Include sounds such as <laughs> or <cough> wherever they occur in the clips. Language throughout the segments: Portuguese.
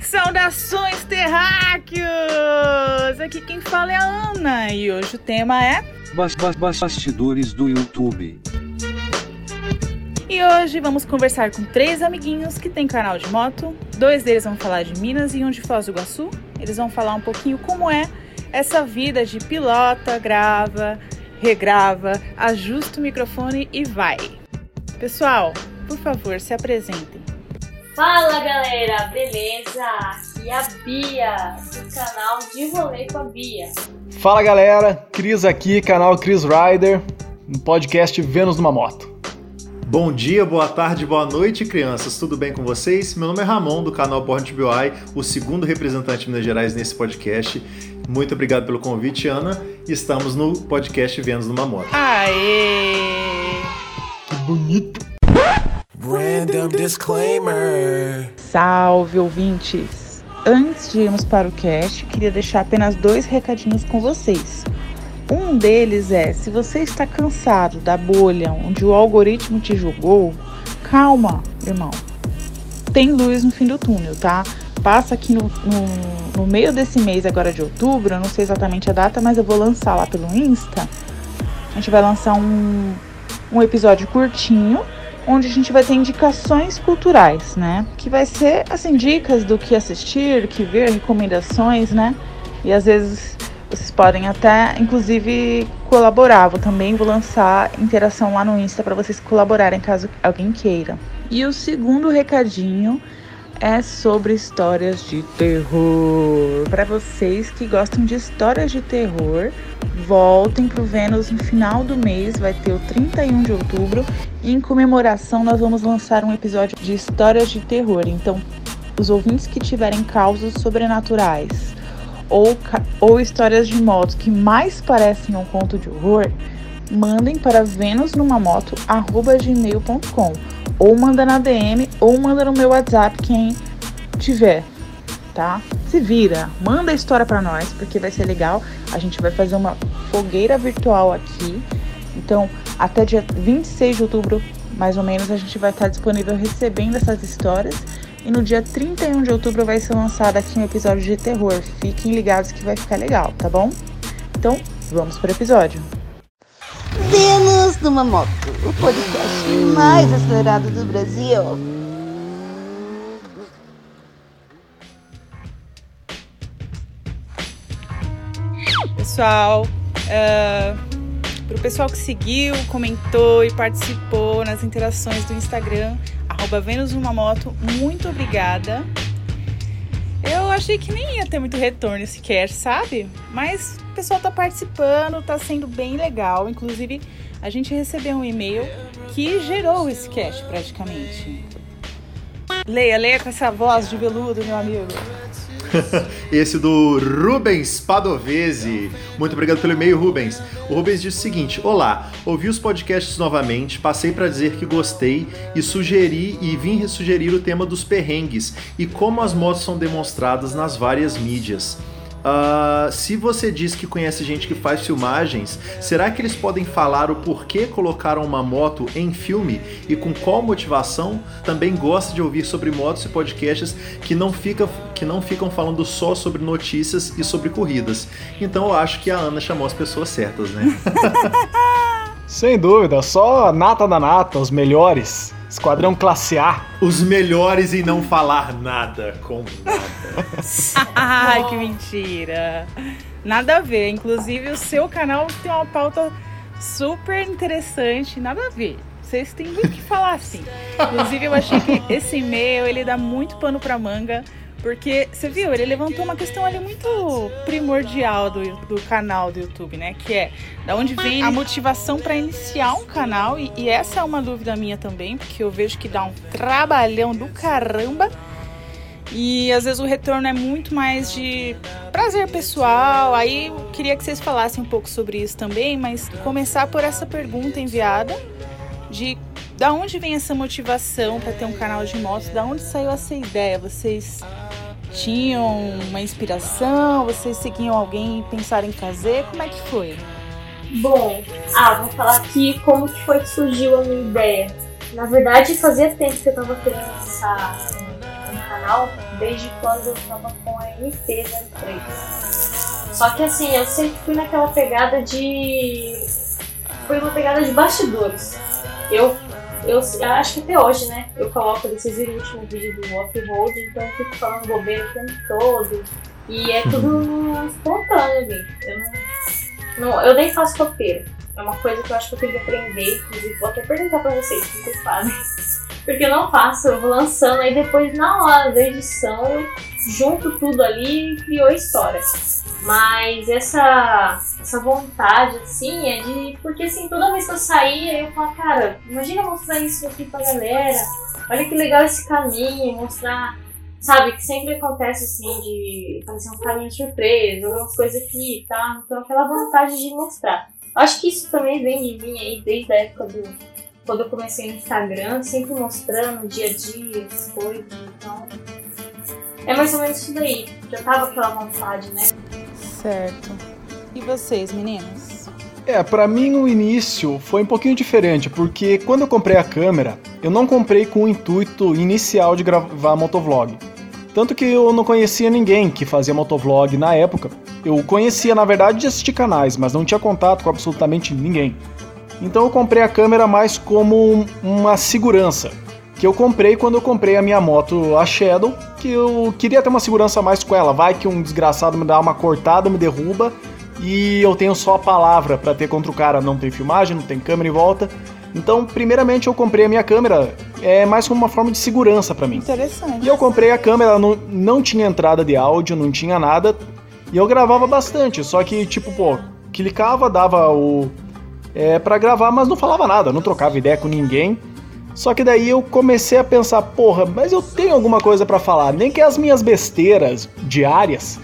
Saudações terráqueos! Aqui quem fala é a Ana e hoje o tema é Bas bas bas bastidores do YouTube. E hoje vamos conversar com três amiguinhos que têm canal de moto. Dois deles vão falar de Minas e um de Foz do Iguaçu. Eles vão falar um pouquinho como é essa vida de pilota, grava, regrava, ajusta o microfone e vai. Pessoal, por favor, se apresentem. Fala galera, beleza? Aqui é a Bia, do canal de rolê com a Bia. Fala galera, Cris aqui, canal Chris Rider, no podcast Vênus numa Moto. Bom dia, boa tarde, boa noite, crianças. Tudo bem com vocês? Meu nome é Ramon, do canal Born to BI, o segundo representante de Minas Gerais nesse podcast. Muito obrigado pelo convite, Ana. Estamos no podcast Vênus numa Moto. Aê! Que bonito! Random disclaimer. Salve, ouvintes! Antes de irmos para o cast, queria deixar apenas dois recadinhos com vocês. Um deles é: se você está cansado da bolha onde o algoritmo te julgou, calma, irmão. Tem luz no fim do túnel, tá? Passa aqui no, no, no meio desse mês agora de outubro, eu não sei exatamente a data, mas eu vou lançar lá pelo Insta. A gente vai lançar um, um episódio curtinho onde a gente vai ter indicações culturais, né? Que vai ser assim dicas do que assistir, do que ver, recomendações, né? E às vezes vocês podem até, inclusive, colaborar. Vou também vou lançar interação lá no Insta para vocês colaborarem caso alguém queira. E o segundo recadinho é sobre histórias de terror. Para vocês que gostam de histórias de terror, voltem pro Vênus no final do mês, vai ter o 31 de outubro. E em comemoração, nós vamos lançar um episódio de histórias de terror. Então, os ouvintes que tiverem causas sobrenaturais ou, ou histórias de motos que mais parecem um conto de horror, mandem para venusnumamoto@gmail.com ou manda na DM ou manda no meu WhatsApp quem tiver, tá? Se vira, manda a história para nós porque vai ser legal. A gente vai fazer uma fogueira virtual aqui. Então, até dia 26 de outubro, mais ou menos, a gente vai estar disponível recebendo essas histórias. E no dia 31 de outubro vai ser lançado aqui um episódio de terror. Fiquem ligados que vai ficar legal, tá bom? Então, vamos para o episódio. Vênus numa moto, o podcast mais acelerado do Brasil. Pessoal, uh, pro pessoal que seguiu, comentou e participou nas interações do Instagram, arroba Vênus numa moto, muito obrigada. Eu achei que nem ia ter muito retorno sequer, sabe? Mas o pessoal tá participando, tá sendo bem legal. Inclusive, a gente recebeu um e-mail que gerou esse cast praticamente. Leia, leia com essa voz de veludo, meu amigo. <laughs> Esse do Rubens Padovese. Muito obrigado pelo e-mail, Rubens. O Rubens disse o seguinte: Olá, ouvi os podcasts novamente, passei para dizer que gostei e sugeri e vim ressugerir o tema dos perrengues e como as motos são demonstradas nas várias mídias. Uh, se você diz que conhece gente que faz filmagens, será que eles podem falar o porquê colocaram uma moto em filme e com qual motivação? Também gosta de ouvir sobre motos e podcasts que não, fica, que não ficam falando só sobre notícias e sobre corridas. Então eu acho que a Ana chamou as pessoas certas, né? <laughs> Sem dúvida, só nata da nata, os melhores. Esquadrão Classe A. Os melhores em não falar nada com nada. <laughs> Ai, que mentira. Nada a ver. Inclusive, o seu canal tem uma pauta super interessante. Nada a ver. Vocês têm muito que falar assim. Inclusive, eu achei que esse e-mail ele dá muito pano pra manga. Porque, você viu, ele levantou uma questão ali muito primordial do, do canal do YouTube, né? Que é da onde vem a motivação para iniciar um canal. E, e essa é uma dúvida minha também, porque eu vejo que dá um trabalhão do caramba. E às vezes o retorno é muito mais de prazer pessoal. Aí eu queria que vocês falassem um pouco sobre isso também, mas começar por essa pergunta enviada de da onde vem essa motivação para ter um canal de motos? Da onde saiu essa ideia? Vocês tinham uma inspiração? Vocês seguiam alguém e pensaram em fazer? Como é que foi? Bom, ah, vou falar aqui como que foi que surgiu a minha ideia. Na verdade, fazia tempo que eu tava querendo lançar um canal, desde quando eu tava com a MP03. Só que assim, eu sempre fui naquela pegada de. Foi uma pegada de bastidores. Eu, eu acho que até hoje, né? Eu coloco, vocês viram o último vídeo do off-road, então eu fico falando bobeira o tempo todo. E é tudo espontâneo ali. Eu não não, eu nem faço roteiro. É uma coisa que eu acho que eu tenho que aprender. Inclusive, vou até perguntar pra vocês como vocês fazem. <laughs> Porque eu não faço, eu vou lançando, aí depois, na hora da edição, eu junto tudo ali e criou a história. Mas essa, essa vontade, assim, é de. Porque, assim, toda vez que eu saía, eu falo, cara, imagina mostrar isso aqui pra galera. Olha que legal esse caminho, mostrar sabe, que sempre acontece assim de fazer um caminho surpresa, algumas coisas aqui, tá? Então aquela vontade de mostrar. Acho que isso também vem de mim aí desde a época do. Quando eu comecei no Instagram, sempre mostrando dia a dia, as coisas, então. É mais ou menos isso daí. Já tava aquela vontade, né? Certo. E vocês, meninas? É, pra mim o início foi um pouquinho diferente, porque quando eu comprei a câmera, eu não comprei com o intuito inicial de gravar motovlog. Tanto que eu não conhecia ninguém que fazia motovlog na época. Eu conhecia, na verdade, de assistir canais, mas não tinha contato com absolutamente ninguém. Então eu comprei a câmera mais como uma segurança. Que eu comprei quando eu comprei a minha moto, a Shadow, que eu queria ter uma segurança mais com ela. Vai que um desgraçado me dá uma cortada, me derruba, e eu tenho só a palavra para ter contra o cara. Não tem filmagem, não tem câmera em volta. Então, primeiramente, eu comprei a minha câmera é mais como uma forma de segurança para mim. Interessante. E eu comprei a câmera, não, não tinha entrada de áudio, não tinha nada. E eu gravava bastante, só que, tipo, pô, clicava, dava o. É, para gravar, mas não falava nada, não trocava ideia com ninguém. Só que daí eu comecei a pensar, porra, mas eu tenho alguma coisa para falar, nem que as minhas besteiras diárias,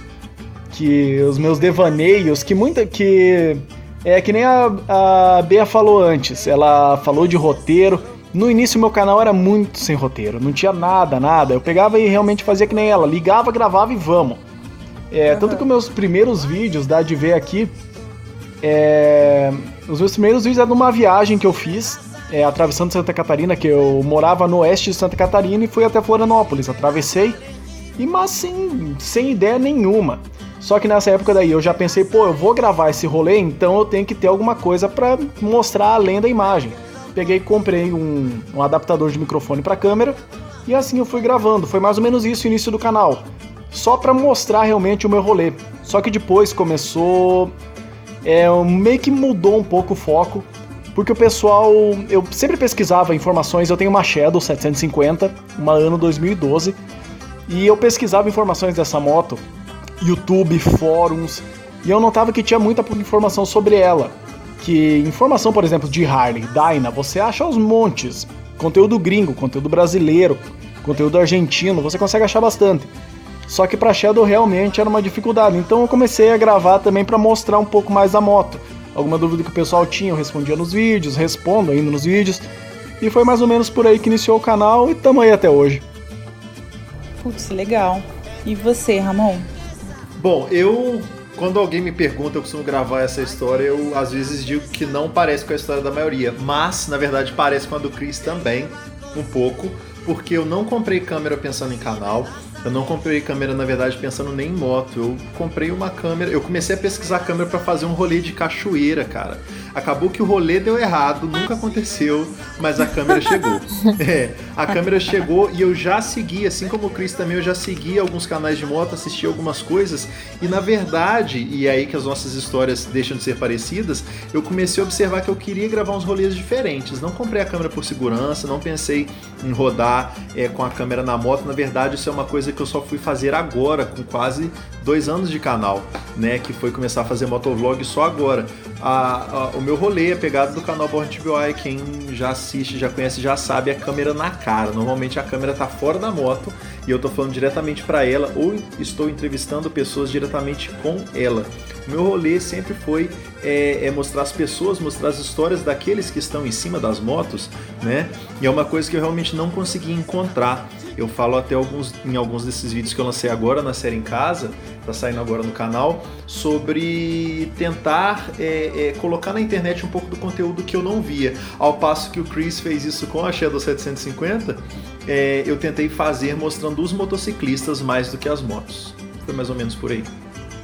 que os meus devaneios, que muita que é que nem a, a Bea falou antes, ela falou de roteiro. No início meu canal era muito sem roteiro, não tinha nada, nada. Eu pegava e realmente fazia que nem ela, ligava, gravava e vamos. É, uhum. Tanto que os meus primeiros vídeos, dá de ver aqui, é, os meus primeiros vídeos eram de uma viagem que eu fiz, é, atravessando Santa Catarina, que eu morava no oeste de Santa Catarina e fui até Florianópolis. Atravessei, e mas sem, sem ideia nenhuma. Só que nessa época daí eu já pensei, pô, eu vou gravar esse rolê, então eu tenho que ter alguma coisa para mostrar além da imagem. Peguei e comprei um, um adaptador de microfone para câmera e assim eu fui gravando. Foi mais ou menos isso o início do canal. Só para mostrar realmente o meu rolê. Só que depois começou. É, meio que mudou um pouco o foco. Porque o pessoal. Eu sempre pesquisava informações. Eu tenho uma Shadow 750, uma ano 2012. E eu pesquisava informações dessa moto YouTube, fóruns, e eu notava que tinha muita informação sobre ela. Que informação, por exemplo, de Harley, Dyna, você acha aos montes. Conteúdo gringo, conteúdo brasileiro, conteúdo argentino, você consegue achar bastante. Só que para Shadow realmente era uma dificuldade. Então eu comecei a gravar também para mostrar um pouco mais da moto. Alguma dúvida que o pessoal tinha, eu respondia nos vídeos, respondo ainda nos vídeos. E foi mais ou menos por aí que iniciou o canal e estamos aí até hoje. Putz, legal. E você, Ramon? Bom, eu quando alguém me pergunta, eu costumo gravar essa história, eu às vezes digo que não parece com a história da maioria, mas na verdade parece com a do Chris também, um pouco, porque eu não comprei câmera pensando em canal, eu não comprei câmera, na verdade, pensando nem em moto. Eu comprei uma câmera. Eu comecei a pesquisar câmera para fazer um rolê de cachoeira, cara. Acabou que o rolê deu errado, nunca aconteceu, mas a câmera chegou. <laughs> É, a câmera chegou e eu já segui, assim como o Chris também, eu já segui alguns canais de moto, assisti algumas coisas. E na verdade, e é aí que as nossas histórias deixam de ser parecidas, eu comecei a observar que eu queria gravar uns rolês diferentes. Não comprei a câmera por segurança, não pensei em rodar é, com a câmera na moto. Na verdade, isso é uma coisa que eu só fui fazer agora, com quase dois anos de canal, né? Que foi começar a fazer motovlog só agora. A, a, o meu rolê é pegado do canal Born to Be Quem já assiste, já conhece, já sabe, a câmera na cara. Normalmente a câmera tá fora da moto e eu tô falando diretamente para ela ou estou entrevistando pessoas diretamente com ela. O meu rolê sempre foi é, é, mostrar as pessoas, mostrar as histórias daqueles que estão em cima das motos, né? E é uma coisa que eu realmente não consegui encontrar Eu falo até alguns, em alguns desses vídeos que eu lancei agora na série em casa, tá saindo agora no canal, sobre tentar é, é, colocar na internet um pouco do conteúdo que eu não via. Ao passo que o Chris fez isso com a Shadow 750, é, eu tentei fazer mostrando os motociclistas mais do que as motos. Foi mais ou menos por aí.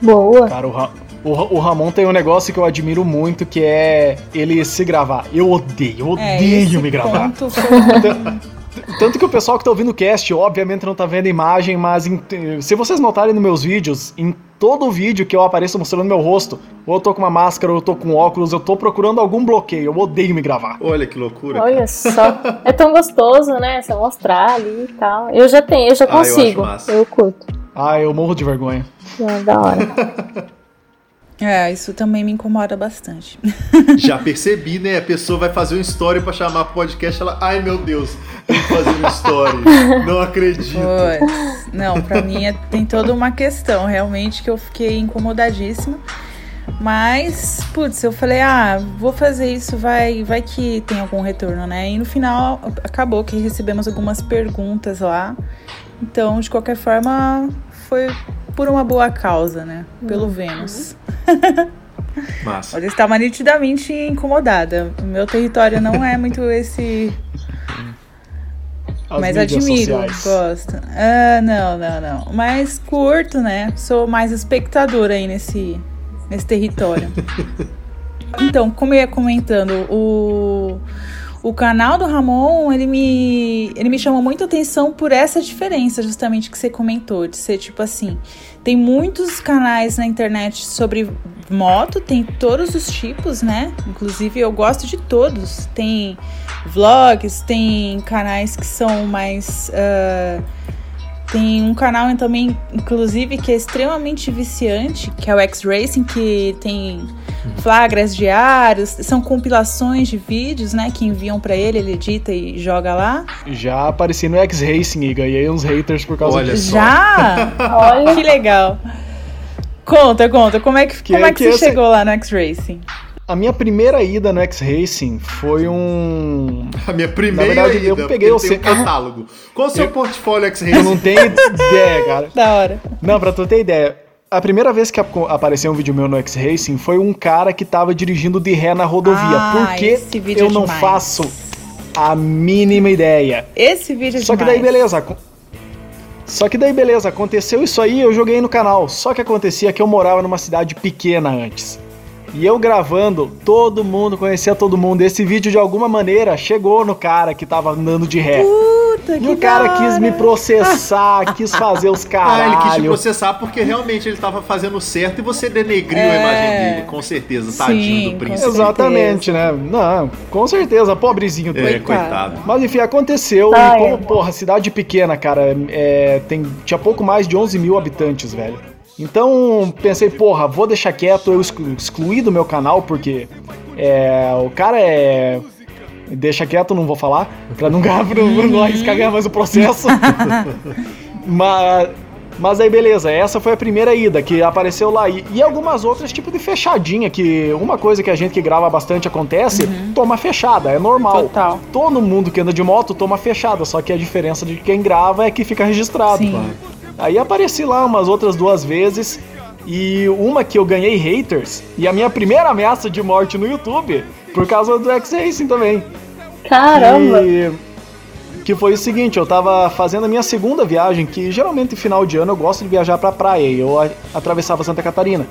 Boa. Cara, o, Ra- o, o Ramon tem um negócio que eu admiro muito, que é ele se gravar. Eu odeio, eu É, odeio esse me gravar. ponto foi- Tanto que o pessoal que tá ouvindo o cast, obviamente não tá vendo a imagem, mas em- se vocês notarem nos meus vídeos, em todo vídeo que eu apareço mostrando meu rosto, ou eu tô com uma máscara, ou eu tô com óculos, eu tô procurando algum bloqueio. Eu odeio me gravar. Olha que loucura. Olha só. É tão gostoso, né? Você mostrar ali e tal. Eu já tenho, eu já Ah, eu acho consigo. massa. eu curto. Ah, eu morro de vergonha. É da hora. <laughs> É, isso também me incomoda bastante. <laughs> Já percebi, né? A pessoa vai fazer um story pra chamar pro podcast, ela, ai meu Deus, tem que fazer um story. <laughs> Não acredito. Pois. Não, pra mim é- tem toda uma questão, realmente, que eu fiquei incomodadíssima. Mas, putz, eu falei, ah, vou fazer isso, vai, vai que tem algum retorno, né? E no final acabou que recebemos algumas perguntas lá. Então, de qualquer forma, foi por uma boa causa, né? Pelo Vênus. <laughs> Massa. Olha, eu estava nitidamente incomodada. O meu território não é muito esse As mas admiro, sociais. gosto. Ah, não, não, não. Mas curto, né? Sou mais espectadora aí nesse, nesse território. <laughs> então, como eu ia comentando, o, o canal do Ramon, ele me, ele me chamou muita atenção por essa diferença, justamente, que você comentou, de ser tipo assim. Tem muitos canais na internet sobre moto, tem todos os tipos, né? Inclusive, eu gosto de todos. Tem vlogs, tem canais que são mais. ah, tem um canal também, inclusive, que é extremamente viciante, que é o X-Racing, que tem flagras diários, são compilações de vídeos, né, que enviam pra ele, ele edita e joga lá. Já apareci no X-Racing e ganhei uns haters por causa Olha disso. só. Já? Olha. que legal. Conta, conta, como é que, Que- como é que, que você esse- chegou lá no X-Racing? A minha primeira ida no X-Racing foi um. A minha primeira Na verdade, eu ida, peguei porque o tem um <laughs> catálogo. Qual o seu Eu- portfólio X Eu não tenho ideia, cara. Da hora. Não, pra tu ter ideia. A primeira vez que ap- apareceu um vídeo meu no X-Racing foi um cara que tava dirigindo de ré na rodovia. Ah, Por que esse vídeo eu é não faço a mínima ideia? Esse vídeo é Só que demais. daí, beleza. Só que daí, beleza, aconteceu isso aí, eu joguei no canal. Só que acontecia que eu morava numa cidade pequena antes. E eu gravando, todo mundo conhecia todo mundo. Esse vídeo, de alguma maneira, chegou no cara que tava andando de ré. Puta, E que o cara quis me processar, <laughs> quis fazer os Ah, caralho. ele quis te processar porque realmente ele tava fazendo certo e você denegriu a É. imagem dele, com certeza. Tadinho Sim, do com príncipe. Exatamente, né? Não, com certeza, pobrezinho dele. É, Coitado. Mas enfim, aconteceu. Ai, e como, porra, cidade pequena, cara, é, tem, tinha pouco mais de 11 mil habitantes, velho. Então pensei, porra, vou deixar quieto, eu exclu- excluí do meu canal, porque é, o cara é. Deixa quieto, não vou falar, pra não, ganhar, pra não, arriscar ganhar mais o processo. <laughs> mas, mas aí beleza, essa foi a primeira ida que apareceu lá. E, e algumas outras, tipo de fechadinha, que uma coisa que a gente que grava bastante acontece, toma fechada, é normal. Total. Todo mundo que anda de moto toma fechada, só que a diferença de quem grava é que fica registrado. Sim. Aí apareci lá umas outras duas vezes. E uma que eu ganhei haters, e a minha primeira ameaça de morte no YouTube, por causa do X-Racing também. Caramba. Que, que foi o seguinte, eu tava fazendo a minha segunda viagem, que geralmente final de ano eu gosto de viajar pra praia, e eu atravessava Santa Catarina.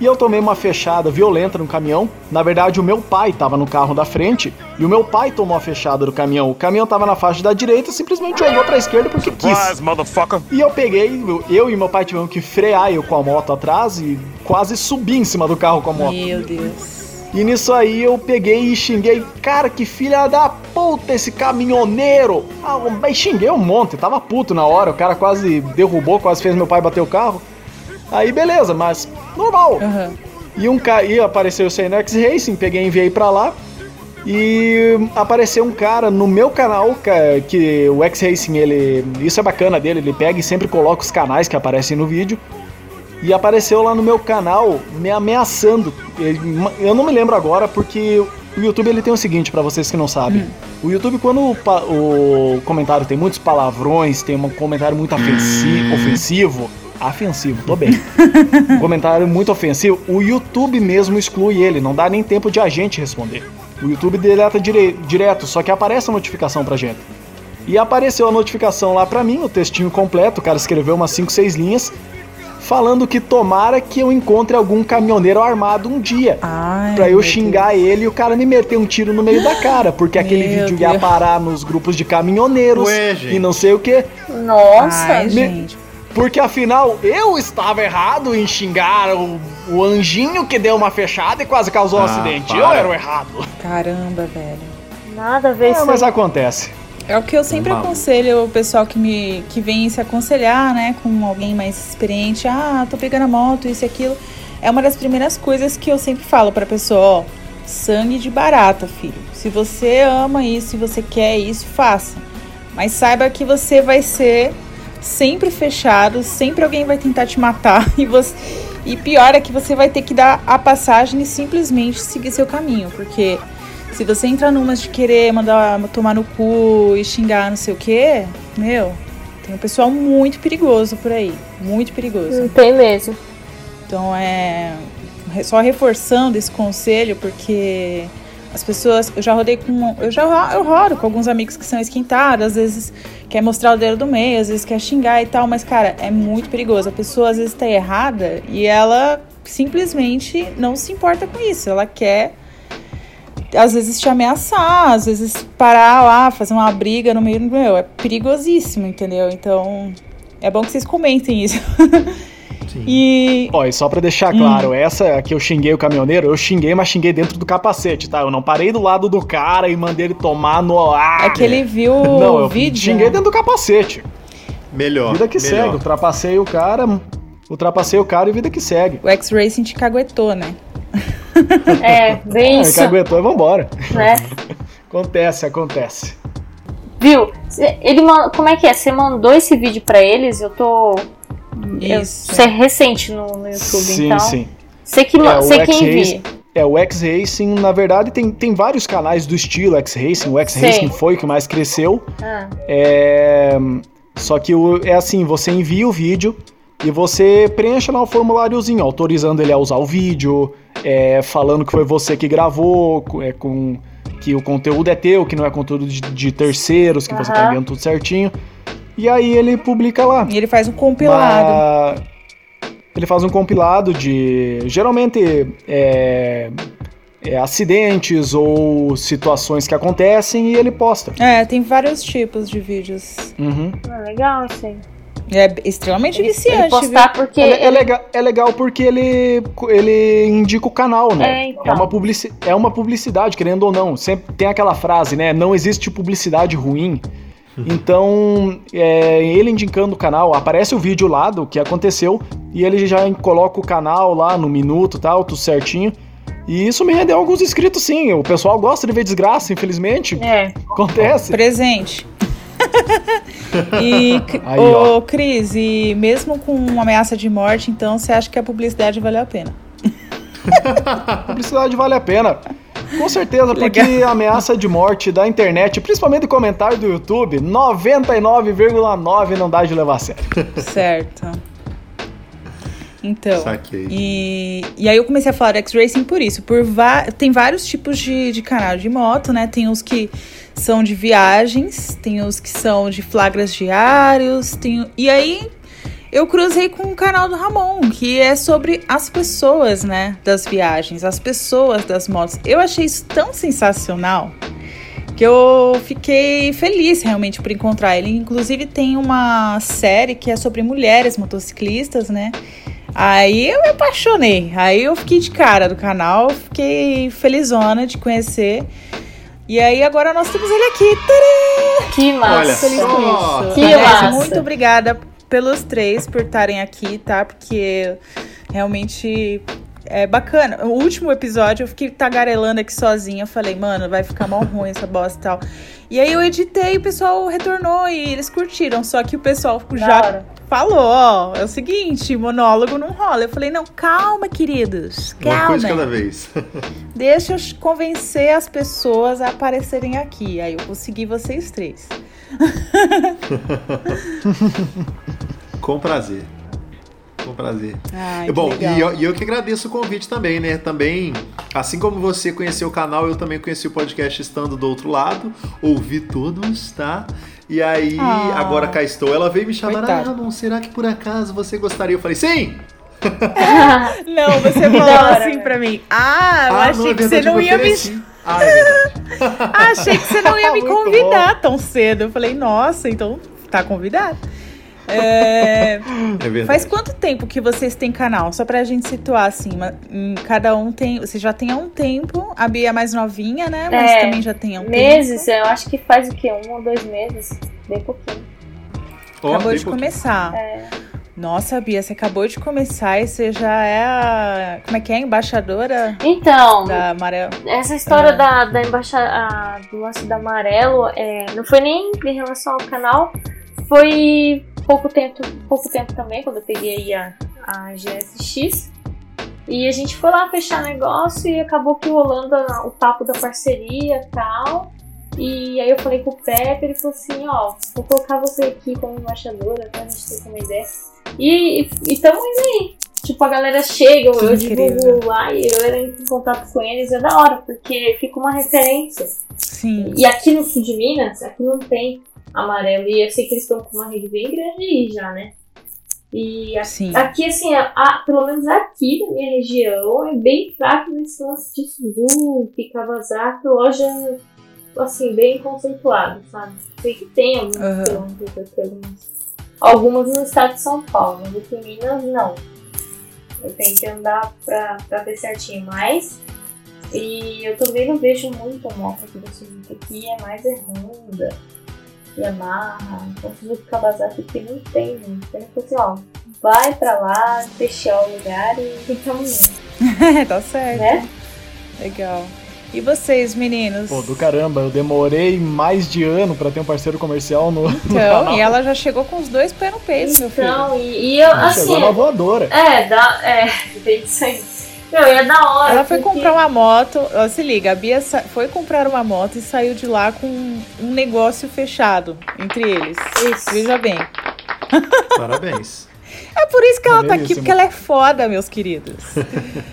E eu tomei uma fechada violenta no caminhão. Na verdade, o meu pai tava no carro da frente, e o meu pai tomou a fechada do caminhão. O caminhão tava na faixa da direita, simplesmente jogou pra esquerda porque quis. motherfucker. E eu peguei, eu e meu pai tivemos que frear eu com a moto atrás e quase subi em cima do carro com a moto. Meu Deus. E nisso aí eu peguei e xinguei, cara, que filha da puta esse caminhoneiro! Ah, mas xinguei um monte, tava puto na hora, o cara quase derrubou, quase fez meu pai bater o carro. Aí beleza, mas normal. Aham. E um cara, e apareceu o X Racing, peguei e enviei pra lá. E apareceu um cara no meu canal, ca- que o X Racing, ele. Isso é bacana dele, ele pega e sempre coloca os canais que aparecem no vídeo. E apareceu lá no meu canal me ameaçando. Eu não me lembro agora porque O YouTube ele tem o seguinte, pra vocês que não sabem. O YouTube, quando o, o comentário tem muitos palavrões, tem um comentário muito ofensi- ofensivo. Ofensivo, tô bem. <laughs> um comentário muito ofensivo, o YouTube mesmo exclui ele, não dá nem tempo de a gente responder. O YouTube deleta dire- direto, só que aparece a notificação pra gente. E apareceu a notificação lá pra mim, o textinho completo, o cara escreveu umas 5, 6 linhas, falando que tomara que eu encontre algum caminhoneiro armado um dia. Ai, Pra eu xingar ele e o cara me meter um tiro no meio da cara, porque aquele Meu vídeo ia Deus. parar nos grupos de caminhoneiros Ué, e não sei o que. Nossa! Ai, Me- gente. Porque afinal eu estava errado em xingar o, o anjinho que deu uma fechada e quase causou um Ah, acidente. para. Eu era o errado. Caramba, velho. Nada a ver É, isso. mas acontece. É o que eu sempre aconselho o pessoal que me que vem se aconselhar, né, com alguém mais experiente. Ah, tô pegando a moto, isso e aquilo. É uma das primeiras coisas que eu sempre falo pra pessoa, ó, sangue de barata, filho. Se você ama isso, se você quer isso, faça. Mas saiba que você vai ser sempre fechado, sempre alguém vai tentar te matar <laughs> e você e pior é que você vai ter que dar a passagem e simplesmente seguir seu caminho, porque se você entrar numas de querer mandar tomar no cu e xingar não sei o que, meu, tem um pessoal muito perigoso por aí. Muito perigoso. Não tem mesmo. Então é. Só reforçando esse conselho, porque as pessoas. Eu já rodei com. Eu já eu rodo com alguns amigos que são esquentados, às vezes quer mostrar o dedo do meio, às vezes quer xingar e tal, mas, cara, é muito perigoso. A pessoa às vezes tá errada e ela simplesmente não se importa com isso. Ela quer. Às vezes te ameaçar, às vezes parar lá, fazer uma briga no meio do meu. É perigosíssimo, entendeu? Então, é bom que vocês comentem isso. <laughs> Sim. E Ó, e só pra deixar claro, essa que eu xinguei o caminhoneiro, eu xinguei, mas xinguei dentro do capacete, tá? Eu não parei do lado do cara e mandei ele tomar no ar. É que ele viu Não, o eu vídeo. xinguei dentro do capacete. Melhor. Vida que melhor. segue, ultrapassei o cara, ultrapassei o cara e vida que segue. O X-Racing te caguetou, né? <laughs> É, bem É, isso, caguetou e vambora. né? Acontece, acontece. Viu? Ele Como é que é? Você mandou esse vídeo pra eles? Eu tô. Isso. É recente no, no YouTube, sim, então. sim. Você que, É, o você que X-Racing- envia. É, o X-Racing, na verdade, tem, tem vários canais do estilo X-Racing. O X-Racing Sim. foi o que mais cresceu. Ah, É, Só que o- é assim, você envia o vídeo e você preenche lá o formuláriozinho, autorizando ele a usar o vídeo, é, falando que foi você que gravou, é, com que o conteúdo é teu, que não é conteúdo de, de terceiros, que você tá enviando tudo certinho. E aí ele publica lá. E ele faz um compilado. Mas Ele faz um compilado de geralmente é, é, acidentes ou situações que acontecem e ele posta. É, tem vários tipos de vídeos. Uhum. ah, legal aí. É extremamente Ele, viciante, ele postar porque. É, é ele- legal, é legal porque ele, ele indica o canal, né? É, então. uma publici é uma publicidade, querendo ou não. Sempre tem aquela frase, né? Não existe publicidade ruim. Então, é, ele indicando o canal, aparece o vídeo lá do que aconteceu e ele já coloca o canal lá no minuto e tal, tudo certinho. E isso me rendeu alguns inscritos, sim. O pessoal gosta de ver desgraça, infelizmente. É. Acontece. Presente. <laughs> e, Aí, ô, ó. Cris, e mesmo com uma ameaça de morte, então você acha que a publicidade valeu a pena? <laughs> Publicidade vale a pena. Com certeza, porque a ameaça de morte da internet, principalmente comentário do YouTube, 99,9 não dá de levar a sério. Certo. Então. Saquei. E, e aí eu comecei a falar do X-Racing por isso. Por tem vários tipos de, de canal de moto, né? Tem os que são de viagens, tem os que são de flagras diários, tem... E aí eu cruzei com o canal do Ramon, que é sobre as pessoas, né? Das viagens, as pessoas das motos. Eu achei isso tão sensacional que eu fiquei feliz realmente por encontrar ele. Inclusive tem uma série que é sobre mulheres motociclistas, né? Aí eu me apaixonei. Aí eu fiquei de cara do canal, fiquei felizona de conhecer. E aí agora nós temos ele aqui. Tadã! Que massa. Olha Feliz com isso. Que Aliás, massa. Muito obrigada pelos três por estarem aqui, tá? Porque realmente é bacana. O último episódio eu fiquei tagarelando aqui sozinha. Eu falei, mano, vai ficar mal ruim essa bosta e tal. E aí eu editei, o pessoal retornou e eles curtiram. Só que o pessoal já falou, ó, é o seguinte, monólogo não rola. Eu falei, não, calma, queridos, Uma coisa calma. cada vez. <laughs> Deixa eu convencer as pessoas a aparecerem aqui. Aí eu consegui vocês três. <laughs> Com prazer. Com prazer. Ai, É Bom, e eu, e eu que agradeço o convite também, né? Também, assim como você conheceu o canal, eu também conheci o podcast estando do outro lado, ouvi todos, tá? E aí, Ah. agora cá estou. Ela veio me chamar, ah. Ramon, será que por acaso você gostaria? Eu falei, sim! <laughs> Não, você falou assim pra mim. Ah, eu ah, achei é que você não eu ia me. Ah, é. Ah, achei que você não ia me convidar tão cedo. Eu falei, nossa, então tá convidado. É, <laughs> É. Faz quanto tempo que vocês têm canal? Só pra gente situar assim, em- cada um tem. Você já tem há um tempo, a Bia é mais novinha, né? Mas É, também já tem há um Meses, tempo. eu acho que faz o quê? Um ou dois meses. Bem pouquinho. Ó, Acabou bem de pouquinho. começar. É. Nossa, Bia, você acabou de começar e você já é a. Como é que é? Embaixadora Então, da Amarela. essa história Ah. da, da embaixada do lance da amarelo é, não foi nem em relação ao canal, foi pouco tempo, pouco tempo também, quando eu peguei aí a, a GSX. E a gente foi lá fechar negócio e acabou que rolando o papo da parceria e tal. E aí eu falei com o Pepe, ele falou assim, ó, vou colocar você aqui como embaixadora, pra gente ter uma ideia. E, e, e tamo indo aí. Tipo, a galera chega, eu, Que eu incrível. divulgo lá e eu era em contato com eles, é da hora, porque fica uma referência. Sim. E aqui no sul de Minas, aqui não tem amarelo. E eu sei que eles estão com uma rede bem grande aí já, né? E a- aqui, assim, a- a- pelo menos aqui na minha região, é bem fraco nesse lance de Suzuki, Kawasaki, loja, assim, bem conceituada, sabe? Sei que tem algumas, quilômetros aqui, algumas, algumas no estado de São Paulo, mas aqui em Minas, não. Eu tenho que andar pra, pra ver certinho, mas... E eu também não vejo muito moto aqui da Suzuki aqui, é mais é Honda, Yamaha, então Suzuki Kawasaki aqui não tem, não tem que assim, ó, vai pra lá, fechar o lugar e ficamos <laughs> indo, tá certo. né? Legal. E vocês, meninos? Pô, do caramba, eu demorei mais de ano pra ter um parceiro comercial no, no Então, canal. e ela já chegou com os dois pés no peito, meu filho. Então, e, e eu, assim, Chegou na voadora. é, dá, é, bem <laughs> isso aí. Meu, e é da hora. Ela foi porque- comprar uma moto, ó, se liga, a Bia sa- foi comprar uma moto e saiu de lá com um negócio fechado entre eles. Isso. Veja bem. Parabéns. É por isso que ela tá aqui, porque ela é foda, meus queridos.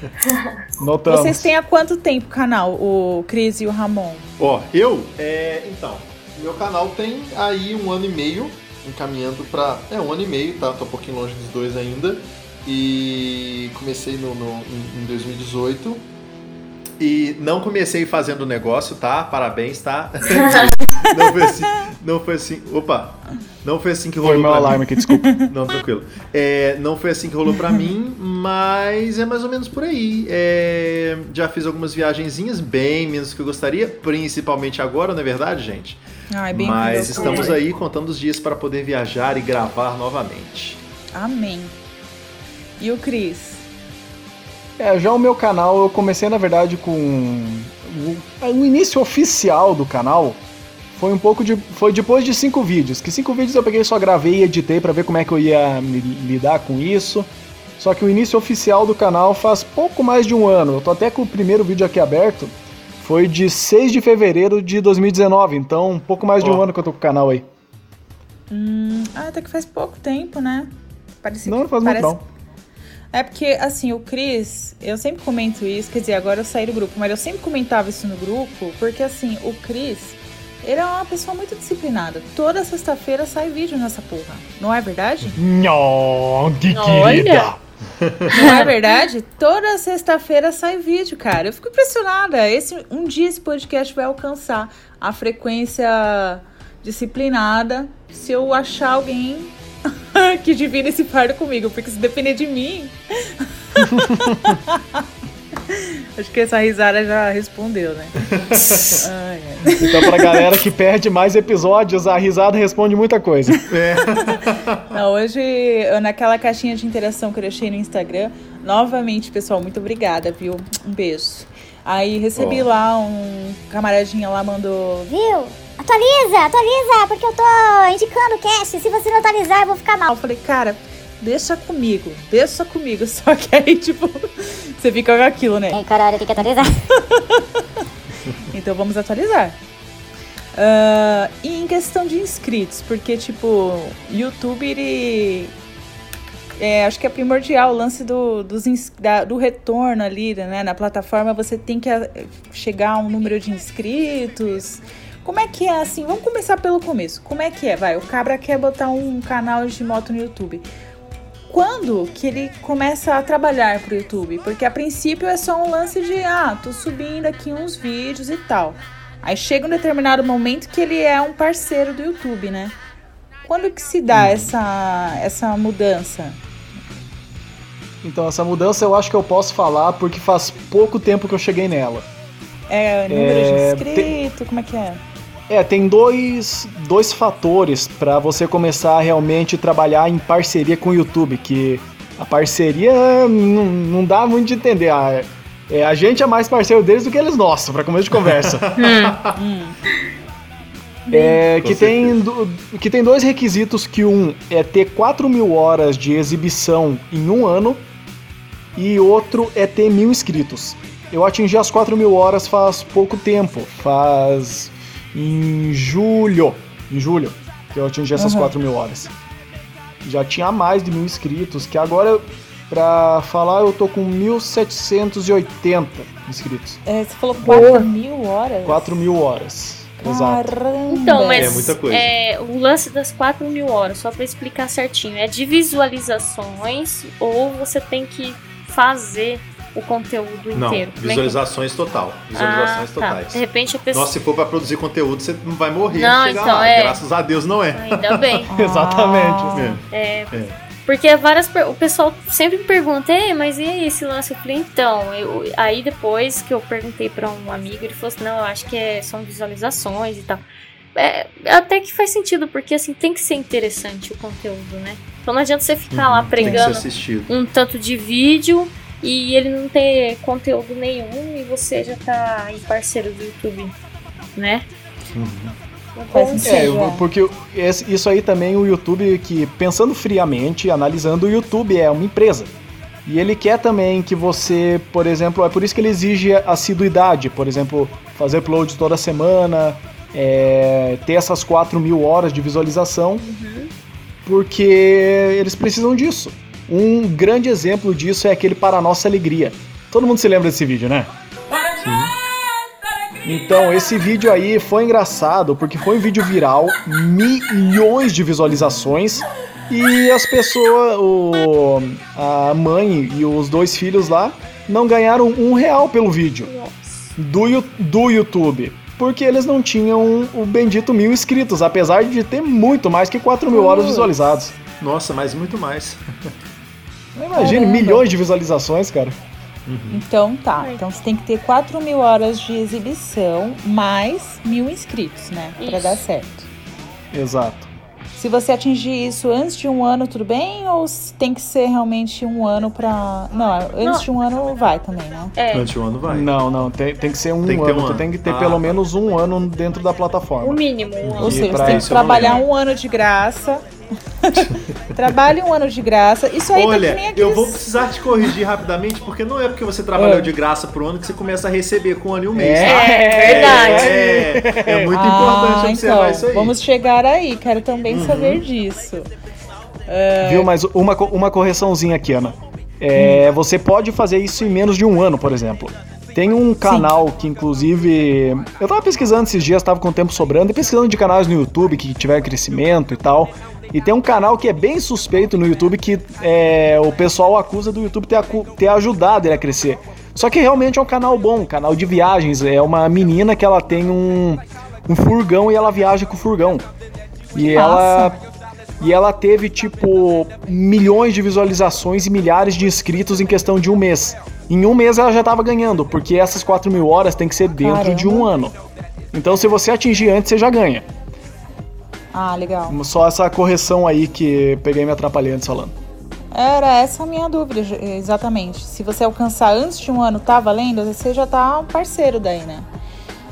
<laughs> Notamos. Vocês têm há quanto tempo canal, o Cris e o Ramon? Ó, eu, é, então, meu canal tem aí um ano e meio, encaminhando pra. É, um ano e meio, tá? Tô um pouquinho longe dos dois ainda. E comecei no, no- em, em 2018. E não comecei fazendo negócio, tá? Parabéns, tá? <laughs> não foi assim. Não foi assim. Opa! Não foi assim que rolou. Foi meu pra mim. alarme aqui, desculpa. <laughs> Não, tranquilo. É, não foi assim que rolou pra mim, mas é mais ou menos por aí. É, já fiz algumas viagenzinhas, bem menos do que eu gostaria, principalmente agora, não é verdade, gente? Ai, bem mas estamos aí contando os dias para poder viajar e gravar novamente. Amém. E o Cris? É, já o meu canal, eu comecei na verdade com. O, o início oficial do canal foi um pouco de. Foi depois de cinco vídeos. Que cinco vídeos eu peguei só gravei e editei pra ver como é que eu ia lidar com isso. Só que o início oficial do canal faz pouco mais de um ano. Eu tô até com o primeiro vídeo aqui aberto. Foi de 6 de fevereiro de 2019. Então, um pouco mais de um ano que eu tô com o canal aí. Hum, ah, até que faz pouco tempo, né? Parece, Não, não faz muito parece- não. É porque, assim, o Cris, eu sempre comento isso, quer dizer, agora eu saí do grupo, mas eu sempre comentava isso no grupo, porque, assim, o Cris, ele é uma pessoa muito disciplinada. Toda sexta-feira sai vídeo nessa porra. Não é verdade? Não, de Olha. querida. Não é verdade? Toda sexta-feira sai vídeo, cara. Eu fico impressionada. Esse, um dia esse podcast vai alcançar a frequência disciplinada se eu achar alguém <laughs> que divida esse fardo comigo, porque se depender de mim. <laughs> <laughs> Acho que essa risada já respondeu, né? <laughs> Ai, ai. Então, pra galera que perde mais episódios, a risada responde muita coisa. <laughs> Não, hoje, naquela caixinha de interação que eu deixei no Instagram, novamente, pessoal, muito obrigada, viu? Um beijo. Aí recebi Ó. lá um camaradinha lá mandou. Viu? Atualiza, atualiza, porque eu tô indicando o cast. Se você não atualizar, eu vou ficar mal. Eu falei, cara, deixa comigo, deixa comigo. <laughs> Só que aí, tipo, você fica com aquilo, né? Ei, caralho, tem que atualizar. <laughs> Então vamos atualizar. Ah, e em questão de inscritos, porque, tipo, YouTube, ele. É, acho que é primordial o lance do, dos, da- do retorno ali, né? Na plataforma você tem que ah, chegar a um número de inscritos. Como é que é assim? Vamos começar pelo começo. Como é que é? Vai, o Cabra quer botar um canal de moto no YouTube. Quando que ele começa a trabalhar pro YouTube? Porque a princípio é só um lance de, ah, tô subindo aqui uns vídeos e tal. Aí chega um determinado momento que ele é um parceiro do YouTube, né? Quando que se dá essa, essa mudança? Então, essa mudança eu acho que eu posso falar porque faz pouco tempo que eu cheguei nela. É número É, de inscrito? Como é que é? É, tem dois, dois fatores para você começar a realmente trabalhar em parceria com o YouTube, que a parceria não, não dá muito de entender. A, é, a gente é mais parceiro deles do que eles nossos, para começo de conversa. <laughs> É, Com que, tem, do- que tem dois requisitos, que um é ter 4 mil horas de exibição em um ano e outro é ter mil inscritos. Eu atingi as 4 mil horas faz pouco tempo, faz em julho, em julho que eu atingi essas Uhum. 4 mil horas. Já tinha mais de mil inscritos, que agora, pra falar, eu tô com 1.780 inscritos. É, você falou 4 mil horas? 4 mil horas, exato. Caramba! Então, mas É muita coisa. é, o lance das 4 mil horas, só pra explicar certinho, é de visualizações ou você tem que fazer o conteúdo Não, inteiro? Como é que- visualizações total. Visualizações ah, tá. totais. De repente a pessoa. Nossa, se for pra produzir conteúdo, você não vai morrer Não, de chegar então, lá. é. Graças a Deus não é. Ainda bem. <laughs> Exatamente. É. É, Porque várias o pessoal sempre me pergunta, Ei, mas e aí esse lance? Eu falei, então, eu- aí depois que eu perguntei pra um amigo, ele falou assim, não, eu acho que é- são visualizações e tal. É, até que faz sentido, porque assim, tem que ser interessante o conteúdo, né? Então não adianta você ficar lá Uhum. Ser pregando um tanto de vídeo e ele não ter conteúdo nenhum e você já tá aí parceiro do YouTube, né? Faz Então, sentido. É, é. porque isso aí também o YouTube, que pensando friamente, analisando, o YouTube é uma empresa. E ele quer também que você, por exemplo, é por isso que ele exige assiduidade, por exemplo, fazer upload toda semana, é, ter essas 4 mil horas de visualização, porque eles precisam disso. Um grande exemplo disso é aquele Para Nossa Alegria. Todo mundo se lembra desse vídeo, né? Então, esse vídeo aí foi engraçado porque foi um vídeo viral, milhões de visualizações e as pessoas, o, a mãe e os dois filhos lá não ganharam um real pelo vídeo do, do YouTube. Porque eles não tinham o bendito mil inscritos, apesar de ter muito mais que 4 mil horas Putz. visualizados. Nossa, mas muito mais. <laughs> Imagine Caramba. milhões de visualizações, cara. Então tá. Então você tem que ter 4 mil horas de exibição mais mil inscritos, né? Pra Isso. dar certo. Exato. Se você atingir isso antes de um ano, tudo bem? Ou tem que ser realmente um ano pra. Não, antes Não. de um ano vai também, né? É, Durante o ano vai. Não, não, tem, tem que ser um Tem que ter ano. um tu ano. tem que ter Ah, pelo menos um ano dentro da o plataforma. mínimo. um Ou ano. seja, pra você tem que não trabalhar lembro. um ano de graça. <laughs> Trabalhe um ano de graça. Isso aí tá que Olha, eu aqueles... vou precisar te corrigir rapidamente, porque não é porque você trabalhou É. de graça por ano que você começa a receber com um ano e um mês. É. tá? É, verdade. É, é muito ah, importante observar então, isso aí. Uhum. Vamos chegar aí, quero também saber disso. Viu? Mas uma, uma correçãozinha aqui, Ana. Hum. É, Você pode fazer isso em menos de um ano, por exemplo. Tem um canal que, inclusive, eu tava pesquisando esses dias, tava com tempo sobrando, e pesquisando de canais no YouTube que tiveram crescimento e tal. E tem um canal que é bem suspeito no YouTube que é, o pessoal acusa do YouTube ter, ter ajudado ele a crescer. Só que realmente é um canal bom, um canal de viagens. É uma menina que ela tem um, um furgão e ela viaja com o furgão. E ela e ela teve, tipo, milhões de visualizações e milhares de inscritos em questão de um mês. Em um mês ela já tava ganhando, porque essas 4 mil horas tem que ser dentro de um ano. Então, se você atingir antes, você já ganha. Ah, legal. Só essa correção aí que peguei me atrapalhei antes falando. Era essa a minha dúvida, exatamente. Se você alcançar antes de um ano, tá valendo? Você já tá um parceiro daí, né?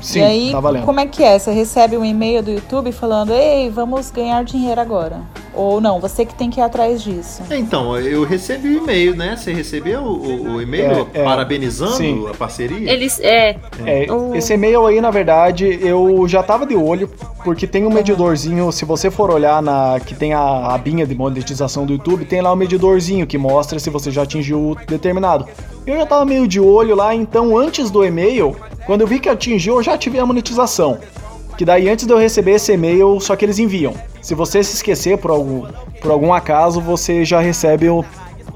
Sim, e aí, tá valendo. como é que é? Você recebe um e-mail do YouTube falando, ei, vamos ganhar dinheiro agora. Ou não, você que tem que ir atrás disso. Então, eu recebi o e-mail, né? Você recebeu o, o- e-mail É, é. parabenizando Sim. a parceria? Eles. É. É, O- esse e-mail aí, na verdade, eu já tava de olho, porque tem um medidorzinho, se você for olhar na que tem a abinha de monetização do YouTube, tem lá um medidorzinho que mostra se você já atingiu o determinado. Eu já tava meio de olho lá, então antes do e-mail, quando eu vi que atingiu, eu já ativei a monetização. Que daí antes de eu receber esse e-mail, só que eles enviam. Se você se esquecer por algum, por algum acaso, você já recebe o,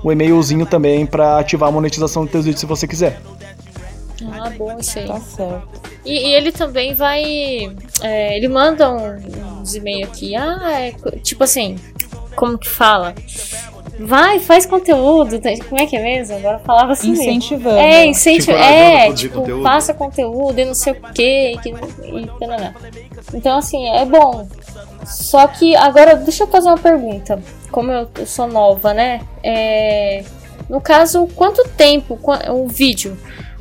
o e-mailzinho também pra ativar a monetização dos teus vídeos se você quiser. Ah, bom isso aí. Tá certo. E, e ele também vai. é, ele manda um- uns e-mails aqui. Ah, é tipo assim. Como que fala? Vai, faz conteúdo. Como é que é mesmo? Agora eu falava assim. mesmo. Incentivando. É, incentivo. encorajando a É, tipo, conteúdo. faça conteúdo e não sei o que. E tananã. Então, assim, é bom. Só que agora, deixa eu fazer uma pergunta. Como eu, eu sou nova, né? É, no caso, quanto tempo o vídeo?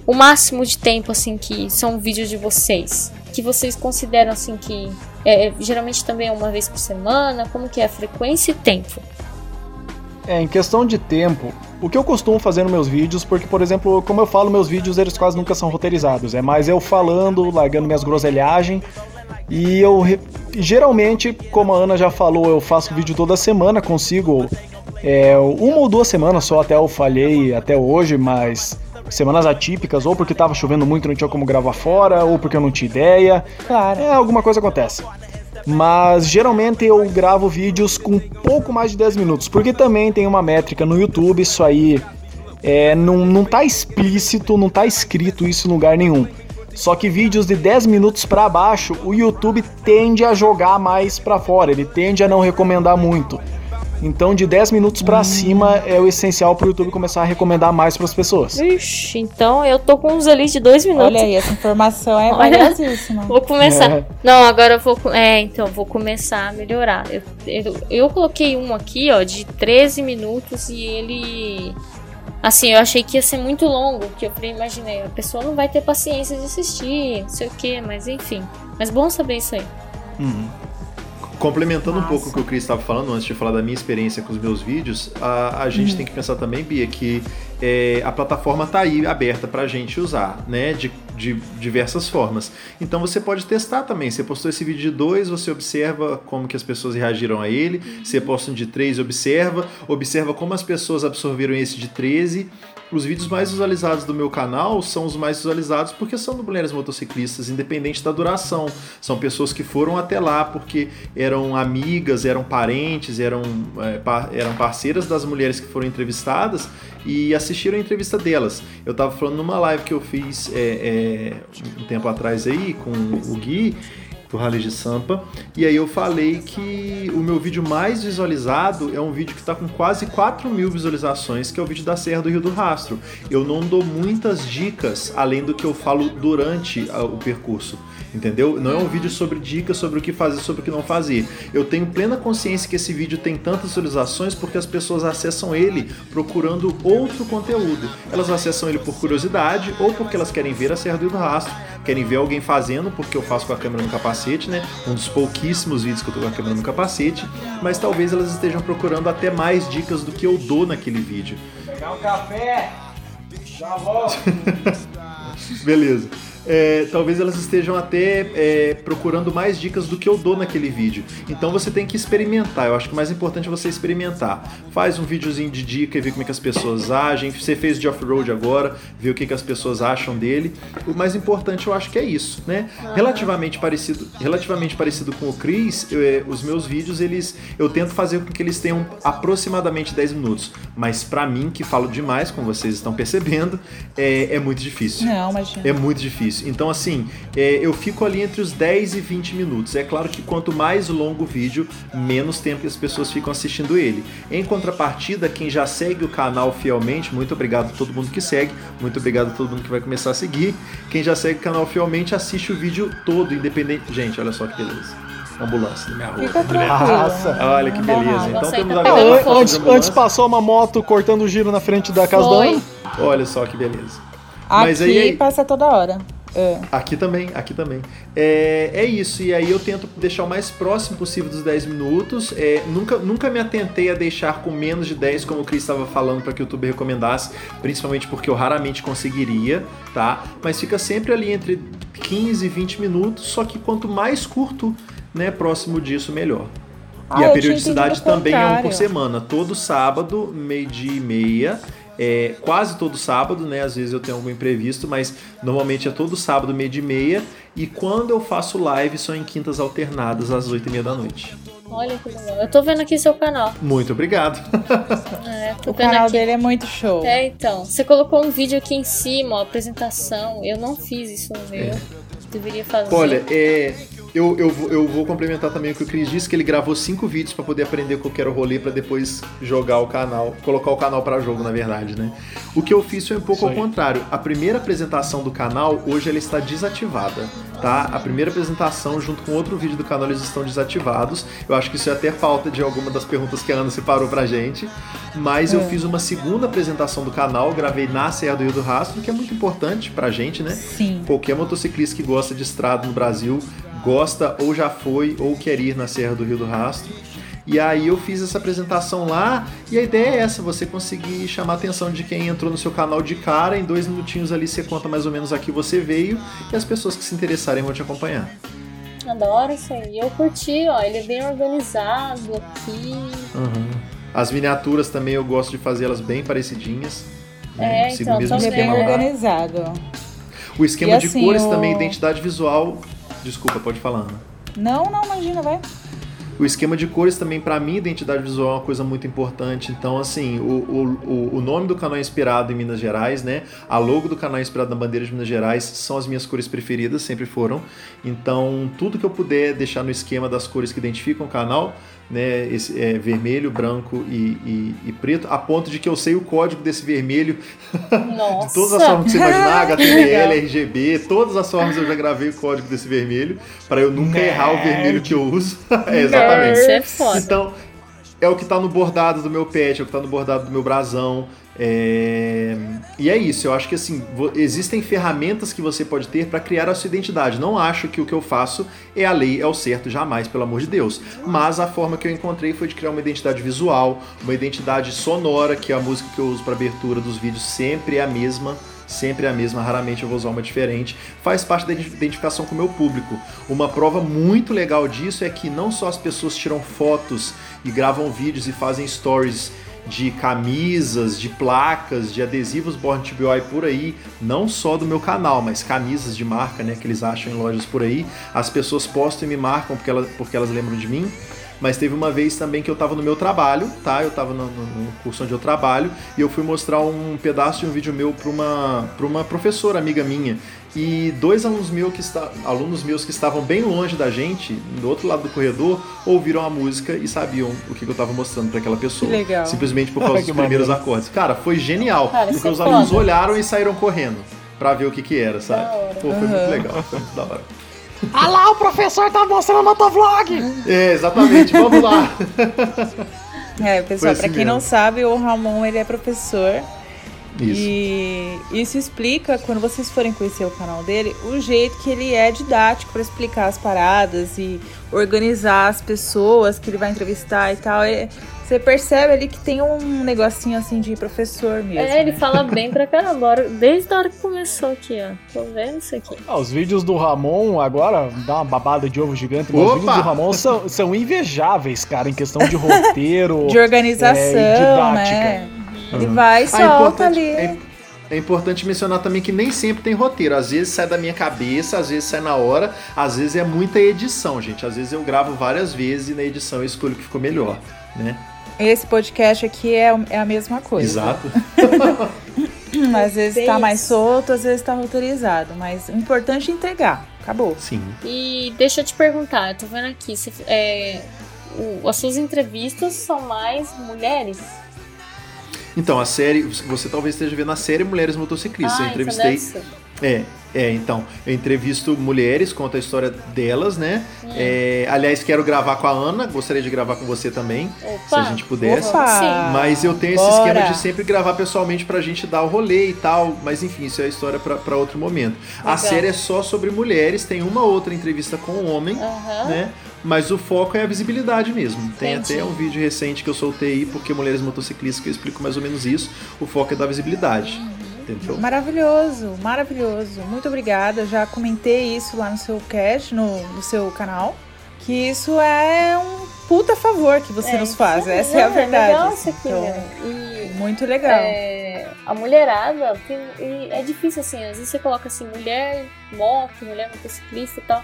O máximo de tempo, assim, que são vídeos de vocês? Que vocês consideram, assim, que é, geralmente também é uma vez por semana? Como que é a frequência e tempo? É, em questão de tempo, o que eu costumo fazer nos meus vídeos, porque, por exemplo, como eu falo, meus vídeos eles quase nunca são roteirizados. É mais eu falando, largando minhas groselhagens. E eu geralmente, como a Ana já falou, eu faço vídeo toda semana, consigo é, uma ou duas semanas só, até eu falhei até hoje, mas semanas atípicas, ou porque tava chovendo muito e não tinha como gravar fora, ou porque eu não tinha ideia. Claro. É, alguma coisa acontece. Mas geralmente eu gravo vídeos com pouco mais de 10 minutos, porque também tem uma métrica no YouTube, isso aí é, não, não tá explícito, não tá escrito isso em lugar nenhum. Só que vídeos de 10 minutos pra baixo, o YouTube tende a jogar mais pra fora, ele tende a não recomendar muito. Então de 10 minutos pra cima é o essencial pro YouTube começar a recomendar mais pras pessoas. Ixi, então eu tô com uns ali de dois minutos. Olha aí, essa informação é <laughs> valiosíssima. Vou começar. É. Não, agora eu vou. É, então, vou começar a melhorar. Eu, eu, eu coloquei um aqui, ó, de 13 minutos e ele. Assim, eu achei que ia ser muito longo, que eu falei, imaginei, a pessoa não vai ter paciência de assistir, não sei o que, mas enfim. Mas bom saber isso aí. Complementando um Massa. pouco o que o Chris estava falando antes de falar da minha experiência com os meus vídeos, a, a gente tem que pensar também, Bia, que é, a plataforma tá aí aberta pra gente usar, né? De, de diversas formas. Então você pode testar também. Você postou esse vídeo de dois, você observa como que as pessoas reagiram a ele. Você posta um de três, observa. Observa como as pessoas absorveram esse de 13. Os vídeos mais visualizados do meu canal são os mais visualizados porque são do mulheres motociclistas, independente da duração. São pessoas que foram até lá porque eram amigas, eram parentes, eram, é, par- eram parceiras das mulheres que foram entrevistadas e assistiram a entrevista delas. Eu tava falando numa live que eu fiz é, é, um tempo atrás aí com o Gui do Rally de Sampa. E aí eu falei que o meu vídeo mais visualizado é um vídeo que está com quase 4 mil visualizações, que é o vídeo da Serra do Rio do Rastro. Eu não dou muitas dicas além do que eu falo durante ah, o percurso. Entendeu? Não é um vídeo sobre dicas sobre o que fazer, sobre o que não fazer. Eu tenho plena consciência que esse vídeo tem tantas visualizações porque as pessoas acessam ele procurando outro conteúdo. Elas acessam ele por curiosidade ou porque elas querem ver a Serra do Rastro, querem ver alguém fazendo, porque eu faço com a câmera no capacete, né? Um dos pouquíssimos vídeos que eu tô com a câmera no capacete, mas talvez elas estejam procurando até mais dicas do que eu dou naquele vídeo. Pegar um café, já volto. <laughs> Beleza. É, talvez elas estejam até é, procurando mais dicas do que eu dou naquele vídeo. Então você tem que experimentar. Eu acho que o mais importante é você experimentar. Faz um videozinho de dica e vê como é que as pessoas agem. Você fez de off-road agora, vê o que, que as pessoas acham dele. O mais importante eu acho que é isso, né? Relativamente parecido, relativamente parecido com o Chris, eu, é, os meus vídeos eles eu tento fazer com que eles tenham aproximadamente 10 minutos. Mas pra mim, que falo demais, como vocês estão percebendo, é, é muito difícil. Não, imagina. É muito difícil. Então, assim, é, eu fico ali entre os 10 e 20 minutos. É claro que quanto mais longo o vídeo, menos tempo que as pessoas ficam assistindo ele. Em contrapartida, quem já segue o canal fielmente, muito obrigado a todo mundo que segue, muito obrigado a todo mundo que vai começar a seguir. Quem já segue o canal fielmente, assiste o vídeo todo, independente. Gente, olha só que beleza. Ambulância na minha rua. Fica. Nossa. Olha que beleza. Então temos agora antes, antes passou uma moto cortando giro na frente da casa da Foi. Ana. Olha só que beleza. Aqui Mas aí- aí- passa toda hora. Ah, Aqui também, aqui também. É, é isso, e aí eu tento deixar o mais próximo possível dos 10 minutos. É, nunca, nunca me atentei a deixar com menos de 10, como o Chris estava falando, para que o YouTube recomendasse, principalmente porque eu raramente conseguiria, tá? Mas fica sempre ali entre 15 e 20 minutos, só que quanto mais curto, né, próximo disso, melhor. Ah, e a periodicidade também é um por semana. Todo sábado, meio-dia e meia. É, quase todo sábado, né? Às vezes eu tenho algum imprevisto, mas normalmente é todo sábado, meio-dia e meia. E quando eu faço live, são em quintas alternadas, às oito e meia da noite. Olha que legal. Eu tô vendo aqui seu canal. Muito obrigado. <laughs> É, tô o vendo canal aqui. dele é muito show. É, então. Você colocou um vídeo aqui em cima, ó, apresentação. Eu não fiz isso no meu. Deveria fazer. Olha, é, eu, eu, vou- eu vou complementar também o que o Cris disse, que ele gravou cinco vídeos pra poder aprender qual que era o rolê pra depois jogar o canal, colocar o canal pra jogo, na verdade, né? O que eu fiz foi um pouco ao contrário. A primeira apresentação do canal, hoje ela está desativada, tá? A primeira apresentação, junto com outro vídeo do canal, eles estão desativados. Eu acho que isso é até falta de alguma das perguntas que a Ana separou pra gente. Mas eu fiz uma segunda apresentação do canal, gravei na Serra do Rio do Rastro, que é muito importante pra gente, né? Sim. Qualquer motociclista que gosta de estrada no Brasil gosta ou já foi ou quer ir na Serra do Rio do Rastro. E aí eu fiz essa apresentação lá e a ideia é essa, você conseguir chamar a atenção de quem entrou no seu canal de cara, em dois minutinhos ali você conta mais ou menos a que você veio e as pessoas que se interessarem vão te acompanhar. Adoro isso aí. Eu curti, ó. Ele é bem organizado aqui. As miniaturas também eu gosto de fazer elas bem parecidinhas. né? É, Sigo então, o mesmo Ele é bem esquema lá. organizado. O esquema E de assim, cores o- também, identidade visual. Desculpa, pode falar, Ana. Não, não, imagina, vai. O esquema de cores também, pra mim, identidade visual é uma coisa muito importante. Então, assim, o, o, o- o nome do canal é inspirado em Minas Gerais, né? A logo do canal é inspirado na bandeira de Minas Gerais. São as minhas cores preferidas, sempre foram. Então, tudo que eu puder deixar no esquema das cores que identificam o canal, né? Esse, é, vermelho, branco e, e- e preto, a ponto de que eu sei o código desse vermelho <laughs> de todas as formas que você imaginar. <laughs> HTML, RGB, todas as formas eu já gravei o código desse vermelho, para eu nunca errar o vermelho que eu uso. <laughs> é, exatamente. Isso é foda. Então, é o que tá no bordado do meu pet, é o que tá no bordado do meu brasão. é, E é isso, eu acho que assim, existem ferramentas que você pode ter para criar a sua identidade. Não acho que o que eu faço é a lei, é o certo, jamais, pelo amor de Deus. Mas a forma que eu encontrei foi de criar uma identidade visual, uma identidade sonora, que é a música que eu uso para abertura dos vídeos sempre é a mesma. Sempre é a mesma, raramente eu vou usar uma diferente. Faz parte da identificação com o meu público. Uma prova muito legal disso é que não só as pessoas tiram fotos e gravam vídeos e fazem stories de camisas, de placas, de adesivos Born to Wild por aí, não só do meu canal, mas camisas de marca, né, que eles acham em lojas por aí. As pessoas postam e me marcam porque elas, porque elas lembram de mim. Mas teve uma vez também que eu tava no meu trabalho, tá? Eu tava no, no- no curso onde eu trabalho e eu fui mostrar um pedaço de um vídeo meu para uma, pra uma professora amiga minha. E dois alunos, meu que está, alunos meus que estavam bem longe da gente, do outro lado do corredor, ouviram a música e sabiam o que, que eu tava mostrando para aquela pessoa. Que legal. Simplesmente por causa dos primeiros maneiro. acordes. Cara, foi genial. Cara, porque é os alunos foda. olharam e saíram correndo pra ver o que que era, sabe? Pô, foi muito legal, foi muito da hora. Ah lá, o professor tá mostrando motovlog! É, exatamente, vamos lá. É, pessoal, assim pra quem não mesmo. sabe, o Ramon, ele é professor. Isso. E isso explica, quando vocês forem conhecer o canal dele, o jeito que ele é didático para explicar as paradas e organizar as pessoas que ele vai entrevistar e tal. É- você percebe ali que tem um negocinho assim de professor mesmo. É, ele né? fala bem pra caramba. Hora- Desde a hora que começou aqui, ó. Tô vendo isso aqui. Ah, os vídeos do Ramon, agora, dá uma babada de ovo gigante, mas os Opa! vídeos do Ramon são, são invejáveis, cara, em questão de roteiro. <laughs> De organização, é, e didática. né? Ele vai e Ah, solta importante, ali. é, é importante mencionar também que nem sempre tem roteiro. Às vezes sai da minha cabeça, às vezes sai na hora, às vezes é muita edição, gente. Às vezes eu gravo várias vezes e na edição eu escolho o que ficou melhor, né? Esse podcast aqui é, é a mesma coisa. Exato. <laughs> Às vezes Bem tá mais solto, às vezes tá roteirizado. Mas o importante é entregar. Acabou. Sim. E deixa eu te perguntar, eu tô vendo aqui, se, é, o- as suas entrevistas são mais mulheres? Então, a série, você talvez esteja vendo a série Mulheres Motociclistas. eu ah, então entrevistei. É, É, então, eu entrevisto mulheres, conto a história delas, né? É, aliás, quero gravar com a Ana, gostaria de gravar com você também, se a gente pudesse. Opa! Mas eu tenho esse Bora! esquema de sempre gravar pessoalmente pra gente dar o rolê e tal. Mas enfim, isso é história pra, pra outro momento. A Legal. série é só sobre mulheres, tem uma outra entrevista com um homem, Aham. né? Mas o foco é a visibilidade mesmo. Tem Entendi. até um vídeo recente que eu soltei aí, porque mulheres motociclistas, que eu explico mais ou menos isso. O foco é da visibilidade. Entendeu? Maravilhoso, maravilhoso. Muito obrigada. Já comentei isso lá no seu cast, no, no seu canal. Que isso é um puta favor que você É, nos faz. Essa é a Não, verdade. legal assim. isso aqui, Então, né? E muito legal. é, a mulherada tem, e é difícil assim, às vezes você coloca assim, mulher moto, mulher motociclista e tal.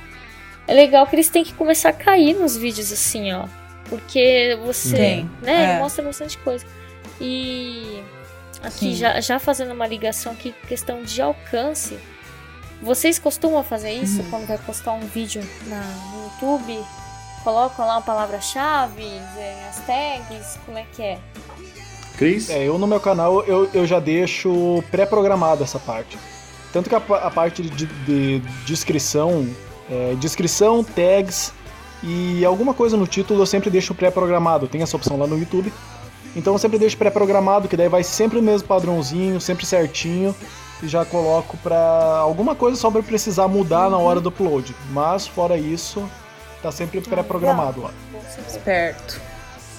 É legal que eles têm que começar a cair nos vídeos assim, ó. Porque você, Tem, né, é. mostra bastante coisa. E aqui Sim. já, já fazendo uma ligação aqui, questão de alcance. Vocês costumam fazer isso Uhum. quando vai postar um vídeo na, no YouTube? Colocam lá uma palavra-chave, é, as tags, como é que é? Cris? É, eu no meu canal eu, eu já deixo pré-programado essa parte. Tanto que a, a parte de, de descrição, é, descrição, tags e alguma coisa no título eu sempre deixo pré-programado. Tem essa opção lá no YouTube. Então eu sempre deixo pré-programado, que daí vai sempre o mesmo padrãozinho, sempre certinho. E já coloco pra alguma coisa só pra precisar mudar na hora do upload. Mas fora isso, tá sempre pré-programado lá. Esperto.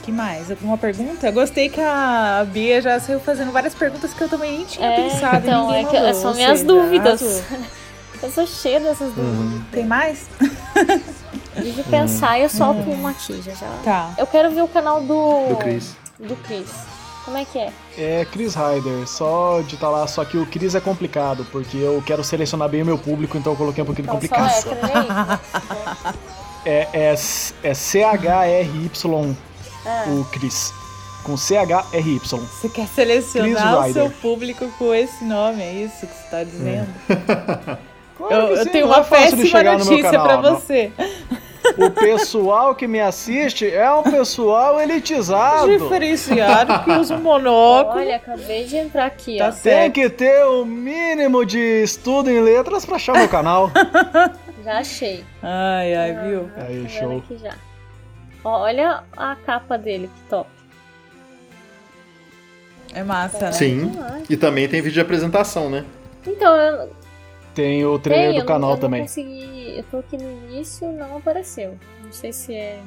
que mais? Alguma pergunta? Gostei que a Bia já saiu fazendo várias perguntas que eu também nem tinha É, pensado. então, é que são minhas dúvidas. Eu sou cheia dessas dúvidas. Uhum. Tem mais? <laughs> De pensar, eu solto uma aqui já já. Tá. Eu quero ver o canal do. Do Chris. Do Chris. Como é que é? É Chris Ryder, só de estar lá, só que o Chris é complicado, porque eu quero selecionar bem o meu público, então eu coloquei um pouquinho Então, complicado. só hétero, né? <laughs> É, é, é C-H-R-Y Ah. o Chris. Com C-H-R-Y. Você quer selecionar o seu público com esse nome, é isso que você tá dizendo? <laughs> Claro eu, eu tenho é uma de péssima no notícia pra canal, não. você. O pessoal que me assiste é um pessoal elitizado. Diferenciado que usa um monóculo. Olha, acabei de entrar aqui, Tá ó. Tem certo. que ter o mínimo de estudo em letras pra achar meu canal. <laughs> Já achei. Ai, ai, viu? Ah, Aí, tô vendo show. aqui já. Ó, olha a capa dele, que top. É massa, né? Sim. E também tem vídeo de apresentação, né? Então, eu, Tem o trailer tem, do eu canal não, eu também. Não consegui. Eu tô aqui no início não apareceu. Não sei se é.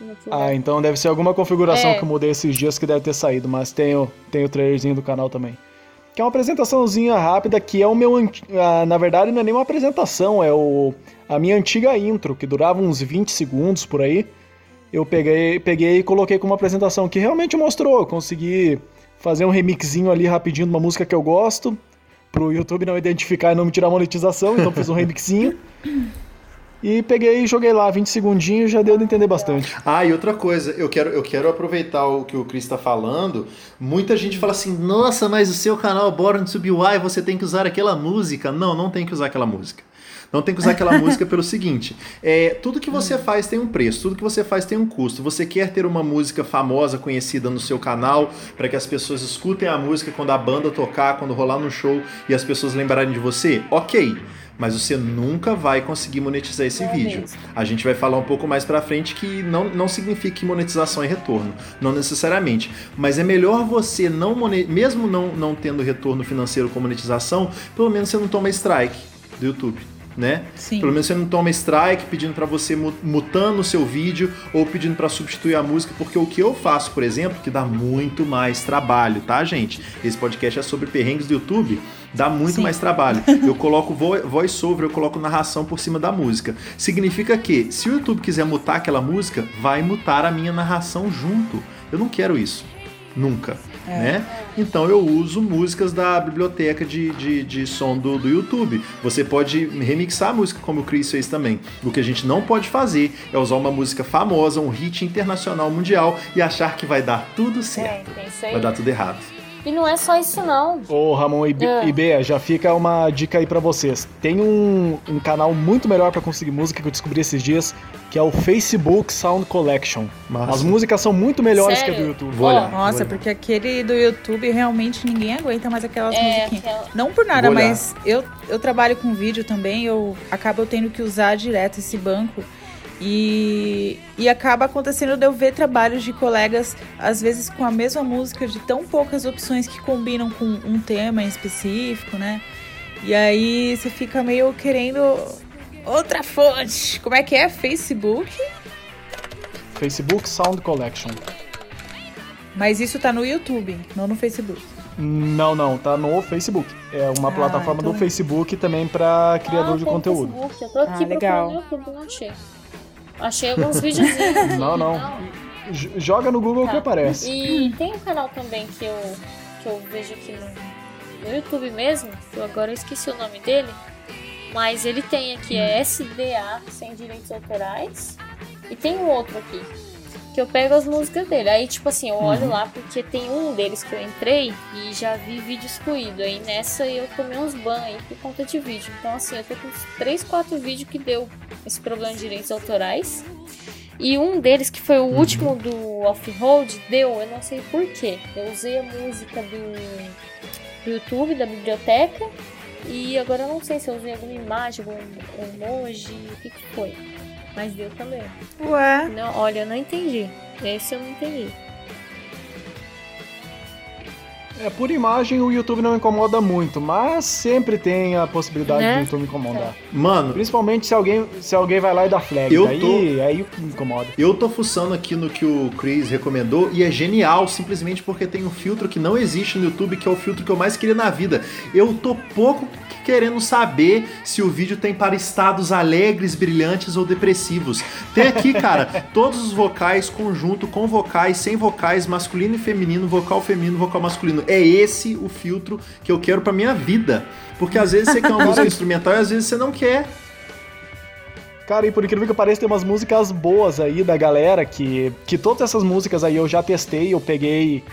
YouTube. Ah, então deve ser alguma configuração É. que eu mudei esses dias que deve ter saído, mas tem o, tem o trailerzinho do canal também. Que é uma apresentaçãozinha rápida, que é o meu. ah, na verdade, não é nem uma apresentação, é o, a minha antiga intro, que durava uns 20 segundos por aí. Eu peguei, peguei e coloquei como uma apresentação que realmente mostrou. Eu consegui fazer um remixinho ali rapidinho de uma música que eu gosto, pro YouTube não identificar e não me tirar monetização, então fiz um remixinho. E peguei e joguei lá 20 segundinhos já deu de entender bastante. Ah, e outra coisa, eu quero, eu quero aproveitar o que o Chris está falando. Muita gente fala assim: nossa, mas o seu canal Born to Be Wild, você tem que usar aquela música. Não, não tem que usar aquela música. Não tem que usar aquela música pelo seguinte: é, tudo que você faz tem um preço, tudo que você faz tem um custo. Você quer ter uma música famosa, conhecida no seu canal, para que as pessoas escutem a música quando a banda tocar, quando rolar no show e as pessoas lembrarem de você? Ok. Mas você nunca vai conseguir monetizar esse É vídeo. mesmo. A gente vai falar um pouco mais pra frente que não, não significa que monetização é retorno, não necessariamente. Mas é melhor você não mesmo não, não tendo retorno financeiro com monetização, pelo menos você não toma strike do YouTube. Né? Sim. Pelo menos você não toma strike pedindo pra você mu- mutando o seu vídeo ou pedindo pra substituir a música, porque o que eu faço, por exemplo, que dá muito mais trabalho, tá, gente? Esse podcast é sobre perrengues do YouTube, dá muito Sim. mais trabalho. <laughs> Eu coloco vo- voice-over, eu coloco narração por cima da música. Significa que, se o YouTube quiser mutar aquela música, vai mutar a minha narração junto. Eu não quero isso. Nunca. Né? Então eu uso músicas da biblioteca de, de, de som do, do YouTube. Você pode remixar a música como o Chris fez também. O que a gente não pode fazer é usar uma música famosa, um hit internacional mundial e achar que vai dar tudo certo. É. Vai dar tudo errado. E não é só isso, não. Ô, Ramon e, B- Ah. e Bea, já fica uma dica aí pra vocês. Tem um, um canal muito melhor pra conseguir música que eu descobri esses dias, que é o Facebook Sound Collection. Massa. As músicas são muito melhores que a do Sério? YouTube. Vou olhar. Nossa, vou olhar. porque aquele do YouTube realmente ninguém aguenta mais aquelas É, musiquinhas. aquela- Não por nada, mas eu, eu trabalho com vídeo também, eu acabo tendo que usar direto esse banco. E, e acaba acontecendo de eu ver trabalhos de colegas, às vezes com a mesma música, de tão poucas opções que combinam com um tema em específico, né? E aí você fica meio querendo outra fonte. Como é que é? Facebook? Facebook Sound Collection. Mas isso tá no YouTube, não no Facebook. Não, não, tá no Facebook. É uma Ah, plataforma então- do Facebook também pra criador Ah, de conteúdo. Facebook. Eu tô aqui Ah, legal. no YouTube, não achei. Achei alguns videozinhos. aqui, Não, não. Joga no Google Tá. que aparece. E tem um canal também que eu, que eu vejo aqui no, no YouTube mesmo, que eu agora esqueci o nome dele, mas ele tem aqui, é SDA, sem direitos autorais, e tem um outro aqui, que eu pego as músicas dele. Aí, tipo assim, eu olho lá porque tem um deles que eu entrei e já vi vídeo excluído. Aí nessa eu tomei uns ban aí por conta de vídeo. Então, assim, eu tô com uns 3, 4 vídeos que deu esse problema de direitos autorais. E um deles, que foi o último do Off-Road, deu, eu não sei porquê. Eu usei a música do, do YouTube, da biblioteca, e agora eu não sei se eu usei alguma imagem, algum emoji, o que que foi. Mas deu também. Ué? Não, olha, eu não entendi. Esse eu não entendi. É, por imagem o YouTube não incomoda muito, mas sempre tem a possibilidade Né? do YouTube incomodar. Mano, Principalmente se alguém, se alguém vai lá e dá flag. Eu aí, tô- aí incomoda. Eu tô fuçando aqui no que o Chris recomendou e é genial, simplesmente porque tem um filtro que não existe no YouTube, que é o filtro que eu mais queria na vida. Eu tô pouco querendo saber se o vídeo tem para estados alegres, brilhantes ou depressivos. Tem aqui, <laughs> cara, todos os vocais, conjunto com vocais, sem vocais, masculino e feminino, vocal feminino, vocal masculino. É esse o filtro que eu quero pra minha vida. Porque às vezes você quer uma música <laughs> instrumental e às vezes você não quer. Cara, e por incrível que pareça, tem umas músicas boas aí da galera que, que todas essas músicas aí eu já testei, eu peguei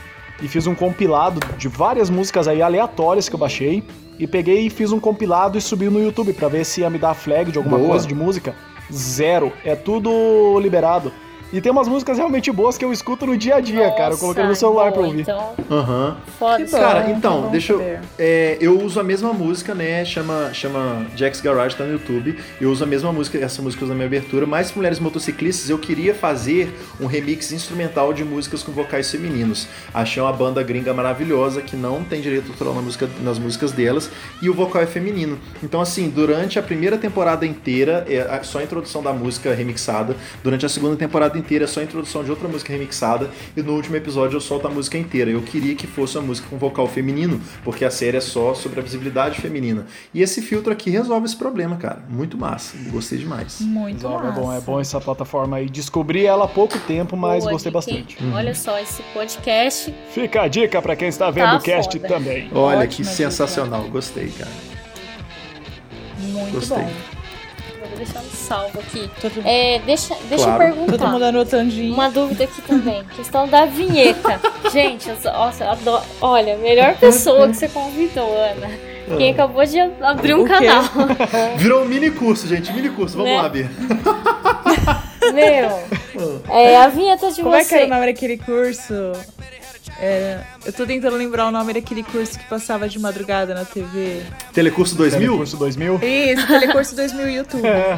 e fiz um compilado de várias músicas aí aleatórias que eu baixei. E peguei e fiz um compilado e subi no YouTube pra ver se ia me dar flag de alguma Boa. coisa de música. Zero. É tudo liberado. E tem umas músicas realmente boas que eu escuto no dia a dia, cara. Eu coloquei no Nossa, celular pra boa, ouvir. Então, Aham. foda Que bom. Cara, então, deixa eu. é, eu uso a mesma música, né? Chama, chama Jack's Garage, tá no YouTube. Eu uso a mesma música, essa música uso na minha abertura. Mas mulheres motociclistas, eu queria fazer um remix instrumental de músicas com vocais femininos. Achei uma banda gringa maravilhosa que não tem direito autoral na música, nas músicas delas e o vocal é feminino. Então, assim, durante a primeira temporada inteira, é só a introdução da música remixada. Durante a segunda temporada inteira, é só a introdução de outra música remixada. E no último episódio, eu solto a música inteira. Eu queria que fosse uma música com vocal feminino, porque a série é só sobre a visibilidade feminina. E esse filtro aqui resolve esse problema, cara. Muito massa. Gostei demais. Muito Resolve, é bom, é massa. bom essa plataforma aí. Descobri ela há pouco tempo, mas boa gostei dica, bastante. Uhum. Olha só, esse podcast Fica a dica pra quem está vendo Tá o cast foda. também. Olha Ótima que dica. sensacional. Gostei, cara. Muito Gostei. bom. No salvo aqui. Todo, É, deixa deixa Claro. eu perguntar. todo mundo anotando de Uma dúvida aqui também. Questão da vinheta. <laughs> Gente, eu, nossa, eu adoro. Olha, melhor pessoa que você convidou, Ana. Quem acabou de abrir um canal. <laughs> Virou um mini curso, gente. Mini curso. Vamos Né? lá, Bia. Meu. <laughs> É a vinheta de Como é que era o nome daquele curso? É, eu tô tentando lembrar o nome daquele curso que passava de madrugada na TV. Telecurso 2000? Curso 2000? Isso, Telecurso 2000 YouTube. <laughs> É.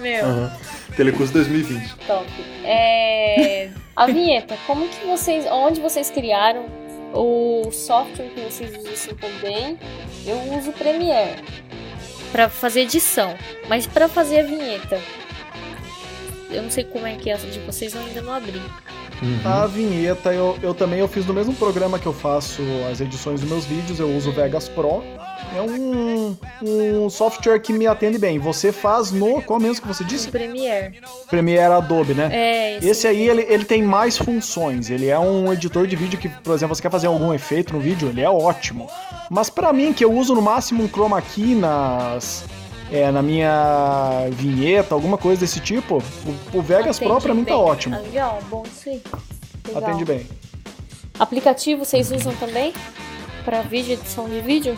Meu, Aham. Telecurso 2020. top. É, a vinheta, como que vocês. Onde vocês criaram o software que vocês usam também? Eu uso o Premiere pra fazer edição. Mas pra fazer a vinheta. Eu não sei como é que é essa de vocês, eu ainda não abri. Uhum. A vinheta eu, eu também eu fiz no mesmo programa que eu faço as edições dos meus vídeos, eu uso o Vegas Pro. É um, um software que me atende bem. Você faz no. Qual mesmo que você disse? Premiere. Premiere Adobe, né? É, Esse aí, ele, ele tem mais funções. Ele é um editor de vídeo que, por exemplo, você quer fazer algum efeito no vídeo, ele é ótimo. Mas pra mim, que eu uso no máximo um chroma key nas, é, na minha vinheta, alguma coisa desse tipo, o, o Vegas Pro Atende pra mim tá bem. ótimo. Ah, Legal, bom isso aí. Legal. Atende bem. Aplicativo vocês usam também? Pra vídeo, edição de vídeo?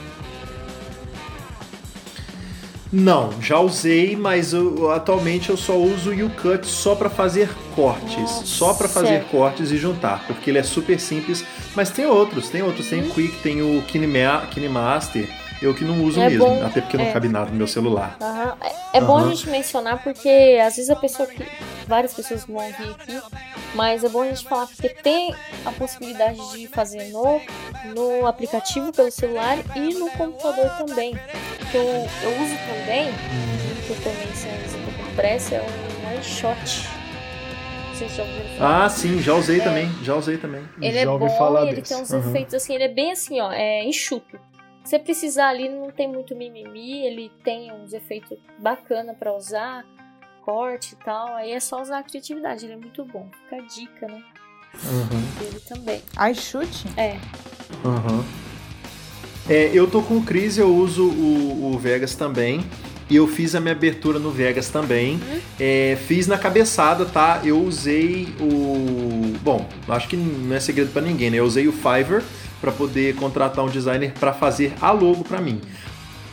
Não, já usei, mas eu- atualmente eu só uso o UCut só para fazer cortes, Nossa, só para fazer cortes e juntar, porque ele é super simples, mas tem outros, tem outros, tem o Quick, tem o Kinema- KineMaster, eu que não uso Uhum. É mesmo, bom, até porque não é. cabe nada no meu celular. Aham. É, é bom a gente mencionar porque às vezes a pessoa que. Várias pessoas vão vir aqui, mas é bom a gente falar porque tem a possibilidade de fazer no, no aplicativo pelo celular e no computador também. Que eu, eu uso também, que eu também sei com pressa, é o OneShot. Vocês já ouviram falar? Ah, sim, já usei É. também, já usei também. Ele Já é ouvi bom falar ele desse. tem uns Uhum. efeitos assim, ele é bem assim, ó, é enxuto. Se você precisar ali, não tem muito mimimi, ele tem uns efeitos bacana pra usar, corte e tal, aí é só usar a criatividade, ele é muito bom. Fica a dica, né? Uhum, Dele também. Ai, chute? É. uhum. É, eu tô com o Cris, eu uso o, o Vegas também. E eu fiz a minha abertura no Vegas também. Uhum. É, fiz na cabeçada, tá? Eu usei o. Bom, acho que não é segredo pra ninguém, né? Eu usei o Fiverr pra poder contratar um designer pra fazer a logo pra mim.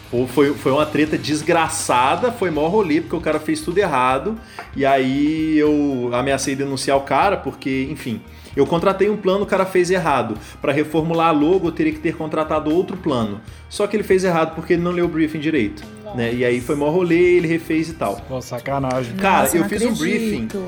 Pô, foi, foi uma treta desgraçada, foi maior rolê, porque o cara fez tudo errado. E aí eu ameacei denunciar o cara, porque, enfim, eu contratei um plano, o cara fez errado. Pra reformular a logo, eu teria que ter contratado outro plano. Só que ele fez errado porque ele não leu o briefing direito. Né? E aí foi maior rolê, ele refez e tal. Pô, sacanagem. Cara, Nossa, eu fiz um acredito.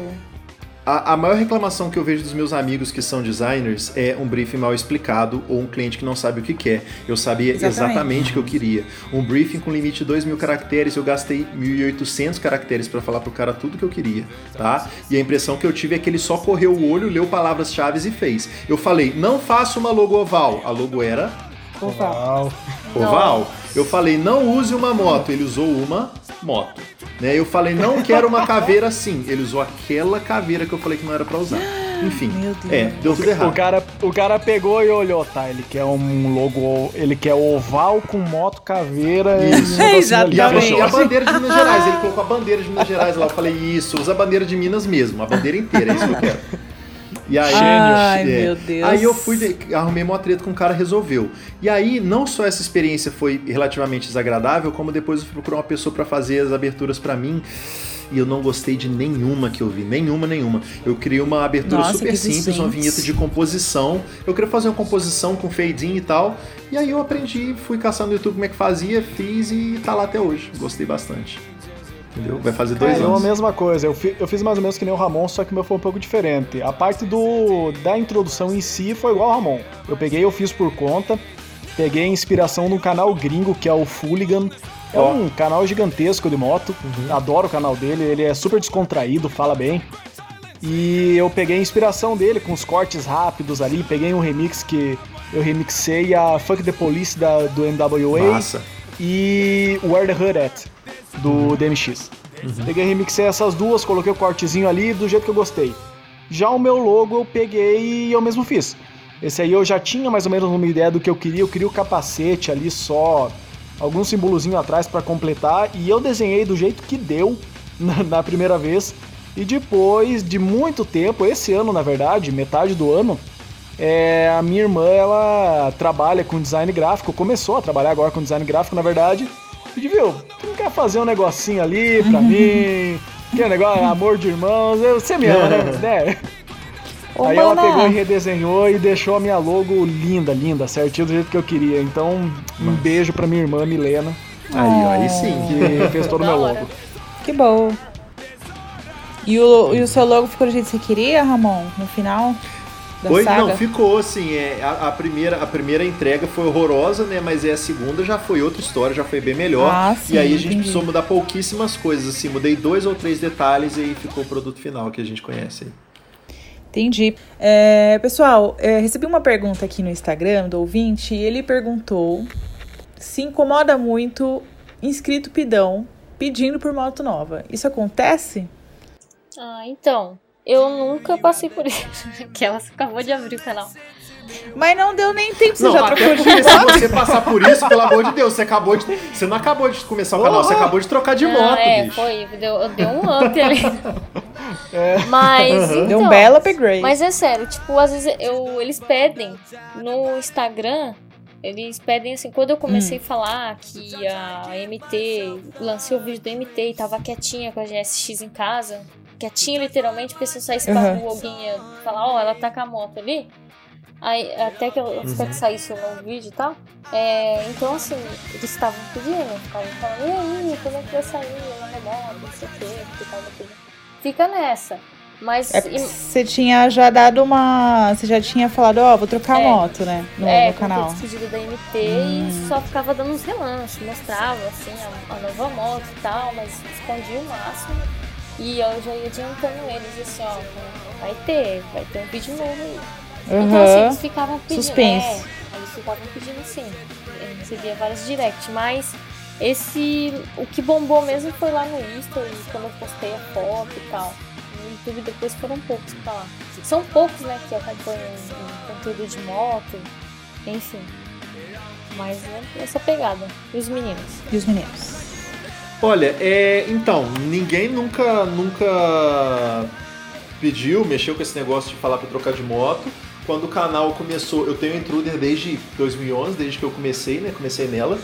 A, a maior reclamação que eu vejo dos meus amigos que são designers é um briefing mal explicado ou um cliente que não sabe o que quer. Eu sabia Exatamente. exatamente o que eu queria. Um briefing com limite de 2 mil caracteres, eu gastei 1.800 caracteres para falar pro cara tudo que eu queria, tá? E a impressão que eu tive é que ele só correu o olho, leu palavras-chave e fez. Eu falei, não faça uma logo oval. A logo era. Uau. oval. Eu falei, não use uma moto. Ele usou uma moto. Né? Eu falei, não quero uma caveira assim. Ele usou aquela caveira que eu falei que não era pra usar. <gasps> Enfim, Meu Deus. é, deu tudo O errado. cara, o cara pegou e olhou, tá? Ele quer um logo, ele quer oval com moto, caveira Isso. E Exatamente. e a bandeira de Minas Gerais, ele colocou a bandeira de Minas <laughs> Gerais lá. Eu falei, isso, usa a bandeira de Minas mesmo, a bandeira inteira, é isso que eu quero. E aí, Ai, é, meu Deus. Aí eu fui, de- arrumei uma treta com o cara, resolveu. E aí, não só essa experiência foi relativamente desagradável, como depois eu fui procurar uma pessoa pra fazer as aberturas pra mim. E eu não gostei de nenhuma que eu vi, nenhuma, nenhuma. Eu criei uma abertura Nossa, super simples, uma vinheta de composição. Eu queria fazer uma composição com fade in e tal. E aí eu aprendi, fui caçando no YouTube como é que fazia, fiz e tá lá até hoje. Gostei bastante. Entendeu? Vai fazer dois É, eu a anos. mesma coisa. Eu, fi- eu fiz mais ou menos que nem o Ramon, só que o meu foi um pouco diferente. A parte do da introdução em si foi igual ao Ramon. Eu peguei, eu fiz por conta. Peguei inspiração no canal gringo, que é o Fooligan. É Ó. um canal gigantesco de moto. Uhum. Adoro o canal dele, ele é super descontraído, fala bem. E eu peguei a inspiração dele com os cortes rápidos ali. Peguei um remix que eu remixei a Fuck the Police da, do NWA Massa. e Where the Hood At, do DMX. Peguei e remixei essas duas, coloquei o cortezinho ali do jeito que eu gostei. Já o meu logo eu peguei e eu mesmo fiz. Esse aí eu já tinha mais ou menos uma ideia do que eu queria, eu queria o capacete ali só, algum símbolozinho atrás para completar e eu desenhei do jeito que deu <laughs> na, na primeira vez. E depois de muito tempo, esse ano na verdade, metade do ano, é, a minha irmã, ela trabalha com design gráfico, começou a trabalhar agora com design gráfico, na verdade. Viu, tu não quer fazer um negocinho ali pra mim? <laughs> Que negócio, amor de irmãos, eu- você me ama, né? né? <laughs> Ô, Aí ela mana, pegou e redesenhou e deixou a minha logo linda, linda, certinho do jeito que eu queria. Então, um beijo pra minha irmã Milena, Aí, ó, aí sim. que fez todo o meu logo. Que bom. E o, e o seu logo ficou do jeito que você queria, Ramon, no final da saga? não, ficou assim. É, a, a primeira, a primeira entrega foi horrorosa, né? Mas é a segunda já foi outra história, já foi bem melhor. Ah, sim, e aí a gente entendi. precisou mudar pouquíssimas coisas, assim. Mudei dois ou três detalhes e aí ficou o produto final que a gente conhece aí. Entendi. É, pessoal, é, recebi uma pergunta aqui no Instagram do ouvinte e ele perguntou se incomoda muito inscrito pidão pedindo por moto nova. Isso acontece? Ah, então. Eu nunca passei por isso. <laughs> que ela acabou de abrir o canal. Mas não deu nem tempo, você Não, já trocou de se você passar por isso, pelo amor de Deus, você acabou de. Você não acabou de começar o canal, você acabou de trocar de Ah, moto, é, bicho. foi. Deu, deu um up ali. <laughs> Mas. Uhum. Então, Deu um belo upgrade. Mas é sério, tipo, às vezes eu, eles pedem no Instagram. Eles pedem assim, quando eu comecei Hum. a falar que a MT, lancei o vídeo da MT e tava quietinha com a GSX em casa, quietinha literalmente, porque se eu saísse pra Uhum. rua, alguém ia falar, ó, ela tá com a moto ali. Aí, até que, eu, até que saísse o novo vídeo e tal. É, então, assim, eles estavam pedindo, ficavam falando, e aí, quando é que vai sair a moto, não sei o quê, porque tava pedindo. Fica nessa. Mas É você tinha já dado uma. Você já tinha falado, ó, vou trocar a É. moto, né? No, é, no canal. despedido da MT Hum. e só ficava dando uns relances, mostrava assim a, a nova moto e tal, mas escondia o máximo. E eu já ia adiantando eles assim, ó, vai ter, vai ter um vídeo novo aí. Então assim, eles ficavam pedindo. Suspense. É, eles ficavam pedindo sim. Eu recebia vários direct, mas esse. O que bombou mesmo foi lá no Insta e quando eu postei a foto e tal. No YouTube depois foram poucos pra lá. São poucos, né, que acompanham o conteúdo de moto, enfim. Mas é essa pegada. E os meninos? E os meninos? Olha, é, então, ninguém nunca, nunca pediu, mexeu com esse negócio de falar pra trocar de moto. Quando o canal começou, eu tenho Intruder desde 2011, desde que eu comecei, né? Comecei nela.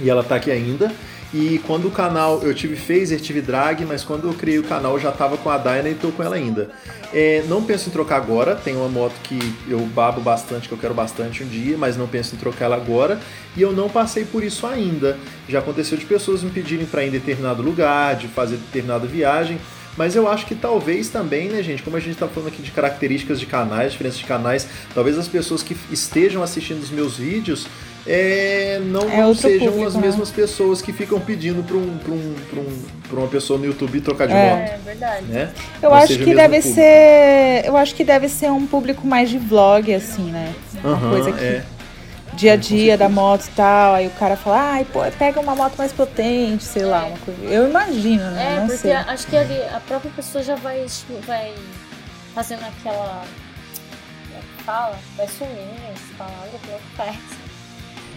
E ela tá aqui ainda. E quando o canal, eu tive Phaser, tive Drag, mas quando eu criei o canal eu já tava com a Dyna e tô com ela ainda. É, não penso em trocar agora, tem uma moto que eu babo bastante, que eu quero bastante um dia, mas não penso em trocar ela agora. E eu não passei por isso ainda. Já aconteceu de pessoas me pedirem para ir em determinado lugar, de fazer determinada viagem. Mas eu acho que talvez também, né, gente, como a gente tá falando aqui de características de canais, diferenças de canais, talvez as pessoas que estejam assistindo os meus vídeos é, não, É não sejam público, as né? mesmas pessoas que ficam pedindo pra, um, pra, um, pra, um, pra uma pessoa no YouTube trocar de É. moto, É verdade. né? Eu Não acho que deve público. ser. Eu acho que deve ser um público mais de vlog, assim, né? Uma Aham, coisa que. é. Dia a dia da moto e tal, aí o cara fala, ai, pô, pega uma moto mais potente, sei lá, uma coisa. Eu imagino, né? É, não porque sei. acho que ali a própria pessoa já vai, tipo, vai fazendo aquela. Como é que fala? Vai sumindo as palavras que faz.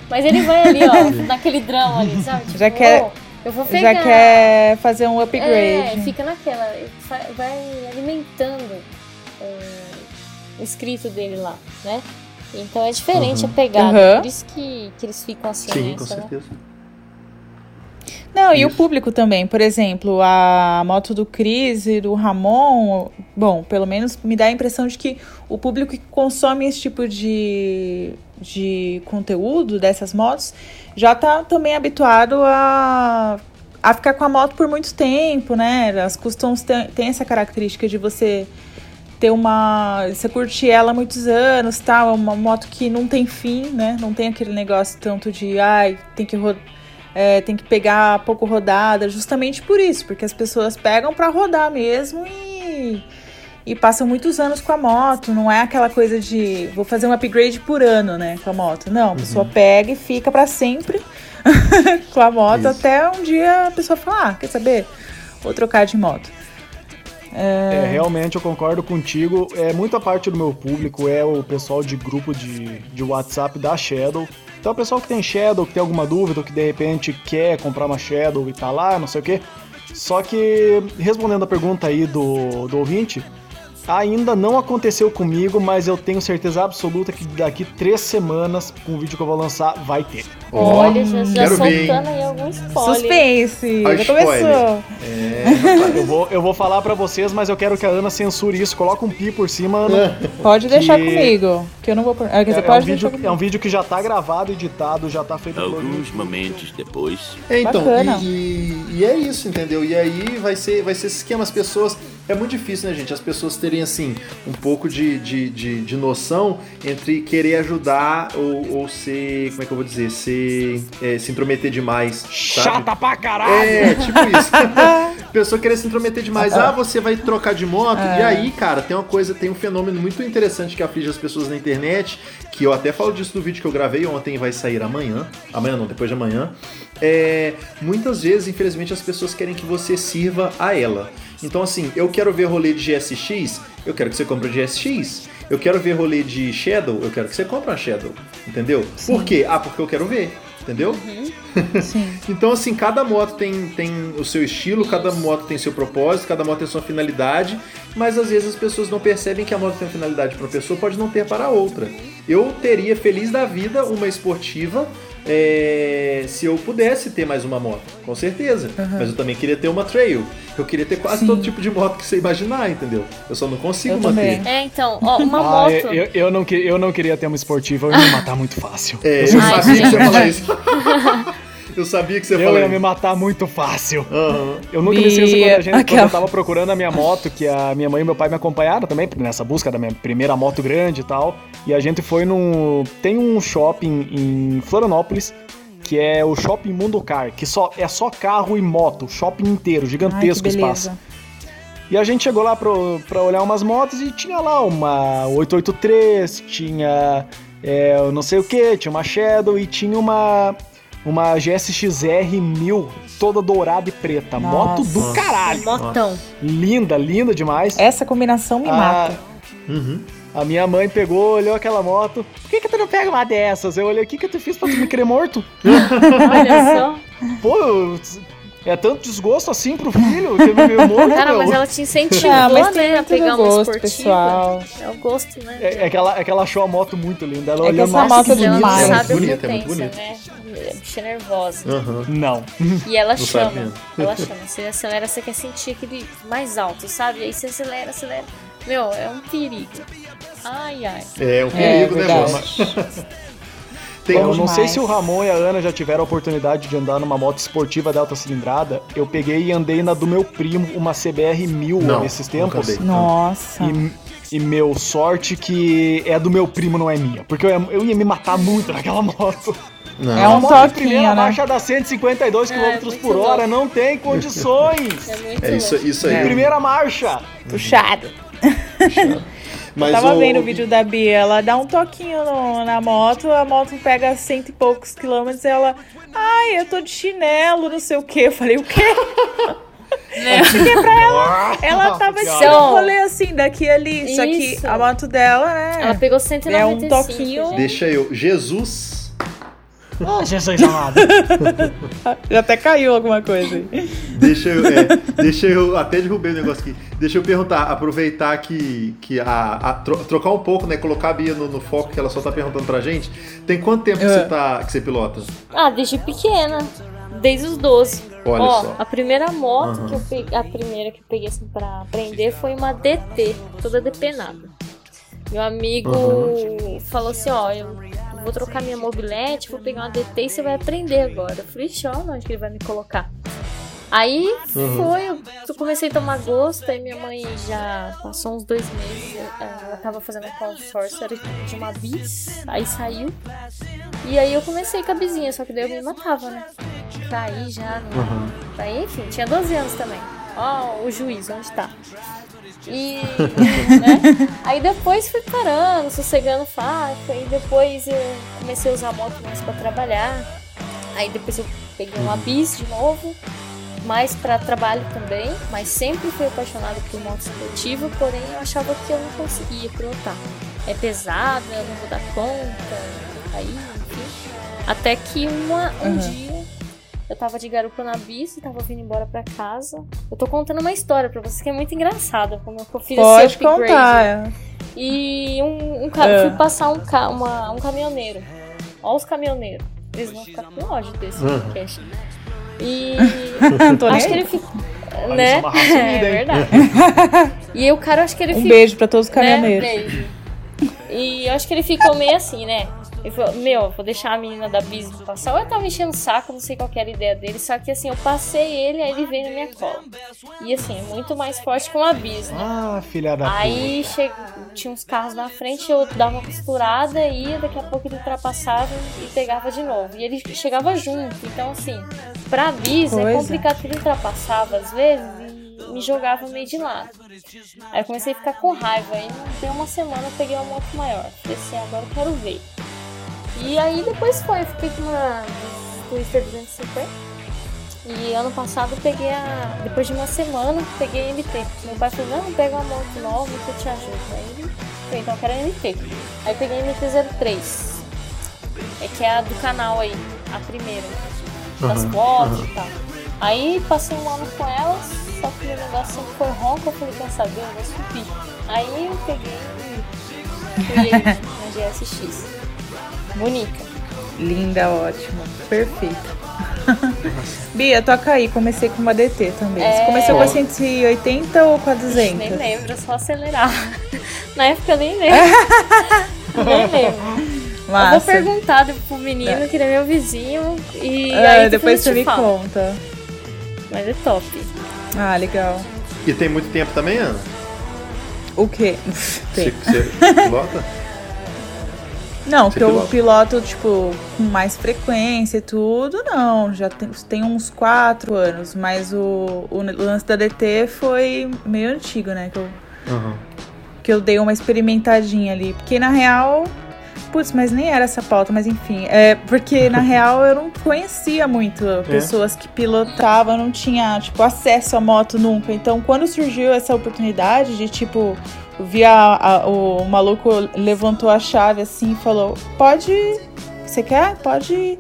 Mas ele vai ali, ó, <laughs> naquele drama ali, sabe? Tipo, Já quer- "Oh, eu vou pegar. Já quer fazer um upgrade. É, fica naquela. Vai alimentando é, o escrito dele lá, né? Então é diferente Uhum. a pegada. Uhum. Por isso que, que eles ficam assim Sim, com nessa, né? certeza. Não, e o Isso. público também. Por exemplo, a moto do Cris e do Ramon, bom, pelo menos me dá a impressão de que o público que consome esse tipo de, de conteúdo dessas motos já tá também habituado a, a ficar com a moto por muito tempo, né? As customs têm essa característica de você ter uma. Você curtir ela há muitos anos, tal. É uma moto que não tem fim, né? Não tem aquele negócio tanto de ai, tem que rodar. tem que pegar pouco rodada, justamente por isso, porque as pessoas pegam pra rodar mesmo e, e passam muitos anos com a moto. Não é aquela coisa de vou fazer um upgrade por ano, né, com a moto. Não, a pessoa pega e fica pra sempre <laughs> com a moto Isso. até um dia a pessoa falar, ah, quer saber? Vou trocar de moto. É, realmente eu concordo contigo. É muita parte do meu público é o pessoal de grupo de, de WhatsApp da Shadow. Então o pessoal que tem Shadow, que tem alguma dúvida, ou que de repente quer comprar uma Shadow e tá lá, não sei o quê. Só que, respondendo a pergunta aí do, do ouvinte, ainda não aconteceu comigo, mas eu tenho certeza absoluta que daqui três semanas, com o vídeo que eu vou lançar, vai ter. Olha, já, já quero ver, soltando aí algum spoiler. Suspense! Olha Já spoiler. começou! É. Eu vou, eu vou falar pra vocês, mas eu quero que a Ana censure isso. Coloca um pi por cima, Ana. Pode deixar Que- comigo, que eu não vou. por- Ah, Quer dizer, É, é pode um deixar vídeo, comigo. é um vídeo que já tá gravado, editado, já tá feito Alguns momentos depois. É, então, e, e- e é isso, entendeu? E aí vai ser, vai ser esse esquema. As pessoas. É muito difícil, né, gente? As pessoas terem, assim, um pouco de, de, de, de noção entre querer ajudar ou, ou ser. Como é que eu vou dizer? Ser. é, se intrometer demais. sabe? Chata pra caralho! É, tipo isso. <laughs> Pessoa querer se intrometer demais. Ah, você vai trocar de moto. E aí, cara, tem uma coisa, tem um fenômeno muito interessante que aflige as pessoas na internet, que eu até falo disso no vídeo que eu gravei ontem e vai sair amanhã. Amanhã não, depois de amanhã. É, muitas vezes, infelizmente, as pessoas querem que você sirva a ela. Então, assim, eu quero ver rolê de GSX, eu quero que você compre de GSX. Eu quero ver rolê de Shadow, eu quero que você compre uma Shadow. Entendeu? Por quê? Ah, porque eu quero ver. entendeu? <laughs> Sim. Então, assim, cada moto tem, tem o seu estilo, cada moto tem seu propósito, cada moto tem sua finalidade, mas às vezes as pessoas não percebem que a moto tem uma finalidade para uma pessoa, pode não ter para a outra. Eu teria feliz da vida uma esportiva é, se eu pudesse ter mais uma moto, com certeza. Mas eu também queria ter uma trail. Eu queria ter quase Sim. todo tipo de moto que você imaginar, entendeu? Eu só não consigo Eu manter. também. É, então, ó, uma Ah, moto. eu, eu, eu não, que- eu não queria ter uma esportiva, eu ia me matar muito fácil. É, eu eu sabia que você ia falar isso. <laughs> eu sabia que você ia eu falar ia me matar muito fácil. Aham. Eu nunca me esqueço quando, a gente, quando eu tava procurando a minha moto, que a minha mãe e meu pai me acompanharam também nessa busca da minha primeira moto grande e tal. E a gente foi num. Tem um shopping em Florianópolis. Que é o Shopping Mundo Car, que só, é só carro e moto, o shopping inteiro, Ai, gigantesco espaço. beleza. E a gente chegou lá pro, pra olhar umas motos e tinha lá uma 883, tinha é, eu não sei o que, tinha uma Shadow e tinha uma uma GSX-R 1000 toda dourada e preta. Moto do Nossa. caralho. Motão. Linda, linda demais. Essa combinação me Ah, mata. Uhum. A minha mãe pegou, olhou aquela moto. Por que, que tu não pega uma dessas? Eu olhei, o que, que tu fiz pra tu me querer morto? <laughs> Olha só. Pô, eu- é tanto desgosto assim pro filho que me eu morro, Cara, meu. mas ela te incentivou, Ah, mas tem né, a pegar uma gosto, esportiva. pessoal. É o gosto, né? É, é que ela, é que ela achou a moto muito linda. Ela É olhou, essa moto é demais. É muito a bonito, é muito bonito. né? É bicha nervosa. Aham. Não. E ela Não chama. Ela chama. Você acelera, você quer sentir aquele mais alto, sabe? Aí você acelera, acelera. Meu, é um perigo. Ai, ai. É um É, perigo, né, verdade. mano? <laughs> Tem Eu não sei se o Ramon e a Ana já tiveram a oportunidade de andar numa moto esportiva de alta cilindrada. Eu peguei e andei na do meu primo, uma CBR 1000 Não, nesses nunca tempos. Nossa. E, e meu, sorte que é do meu primo, não é minha. Porque eu ia, eu ia me matar muito naquela moto. Não. É um toquinho, primeira né? marcha dá 152 É, km por hora, não tem condições. É É isso, isso aí. É. Primeira marcha. Puxado. Mas Tava o- vendo o vídeo da Bia, ela dá um toquinho no- na moto, a moto pega cento e poucos quilômetros e ela. Ai, eu tô de chinelo, não sei o quê. Eu falei, o quê? <laughs> Porque pra ela, ela tava tirando um rolê assim, daqui ali. Só que Isso. a moto dela, né? Ela pegou É 195. um toquinho. Deixa eu. Jesus. Ah, Jesus <laughs> amado. Já até caiu alguma coisa aí. Deixa eu. é, deixa eu. Até derrubei o negócio aqui. Deixa eu perguntar, aproveitar que. que a, a- tro- trocar um pouco, né? Colocar a Bia no, no foco que ela só tá perguntando pra gente. Tem quanto tempo que, É. você, tá, que você pilota? Ah, desde pequena. Desde os 12. Olha Ó, só. a primeira moto Aham. que eu peguei, a primeira que eu peguei assim pra aprender foi uma DT, toda depenada. Meu amigo falou assim, ó, eu vou trocar minha mobilete, vou pegar uma DT e você vai aprender agora. Eu falei, "Ixi, ó, onde que ele vai me colocar? Aí foi, eu comecei a tomar gosto, aí minha mãe já passou uns dois meses, ela tava fazendo um consórcio era de uma bis, aí saiu. E aí eu comecei com a bizinha, só que daí eu me matava, né? Caí já. No... Aí, enfim, tinha 12 anos também. Ó, o juiz, onde tá? E. <laughs> né? Aí depois fui parando, sossegando faixa. E depois eu comecei a usar a moto mais pra trabalhar. Aí depois eu peguei uma bis de novo. Mais pra trabalho também. Mas sempre fui apaixonada por moto esportiva. Porém eu achava que eu não conseguia pilotar. É pesada, eu não vou dar conta. Aí, enfim. Até que uma, um Uhum. dia eu tava de garupa na bis e tava vindo embora pra casa. Eu tô contando uma história pra vocês que é muito engraçada, como eu fiz Pode esse upgrade. contar. E um, um cara, É. fui passar um, ca, uma, um caminhoneiro. Ó os caminhoneiros. Eles vão ficar com ódio desse Uhum. podcast. E <laughs> acho que aí. ele ficou. Né? é <laughs> É verdade. E o cara, acho que ele Um ficou. beijo pra todos os Né? caminhoneiros. Beijo. E eu acho que ele ficou meio assim, né? Ele falou, meu, vou deixar a menina da bis passar. Ou eu tava enchendo o saco, não sei qual que era a ideia dele. Só que assim, eu passei ele, aí ele veio na minha cola. E assim, é muito mais forte que uma bis, né? Ah, filha da Aí che... tinha uns carros na frente, eu dava uma costurada, ia, daqui a pouco ele ultrapassava e pegava de novo. E ele chegava junto. Então, assim, pra bis é complicado porque ele ultrapassava às vezes e me jogava meio de lado. Aí eu comecei a ficar com raiva. Aí deu uma semana eu peguei uma moto maior. Falei assim, agora eu quero ver. E aí depois foi, eu fiquei com uma Twister 250. E ano passado eu peguei a. Depois de uma semana, peguei a MT. Meu pai falou, não, pega uma moto nova que eu te ajudo. Aí ele falei, então eu quero a MT. Aí peguei a MT-03. É que é a do canal aí. a primeira, das Aham, fotos aham. e tal. Aí passei um ano com elas, só que o negócio foi ronco, eu falei, quer saber, eu vou subir. Aí eu peguei e fui <laughs> na GSX. Bonita. Linda, ótima. Perfeita. <laughs> Bia, toca aí. Comecei com uma DT também. Você É. começou com a 180 ou com a 200? Nem lembro, é só acelerar. <laughs> Na época eu nem lembro. <laughs> nem lembro. Eu vou Massa. perguntar pro menino, que ele é meu vizinho, e Ah, aí depois você me falo. conta. Mas é top. Ah, legal. E tem muito tempo também, Ana? O quê? Você, Tem. você pilota? Não, Você que eu piloto, tipo, com mais frequência e tudo, não. Já tem, tem uns quatro anos, mas o, o lance da DT foi meio antigo, né? Que eu, Aham. que eu dei uma experimentadinha ali. Porque na real. Putz, mas nem era essa pauta, mas enfim. É porque na <laughs> real eu não conhecia muito pessoas que pilotavam, não tinha, tipo, acesso à moto nunca. Então quando surgiu essa oportunidade de, tipo, eu vi a, a- o maluco levantou a chave assim e falou: Pode. Você quer? Pode. ir."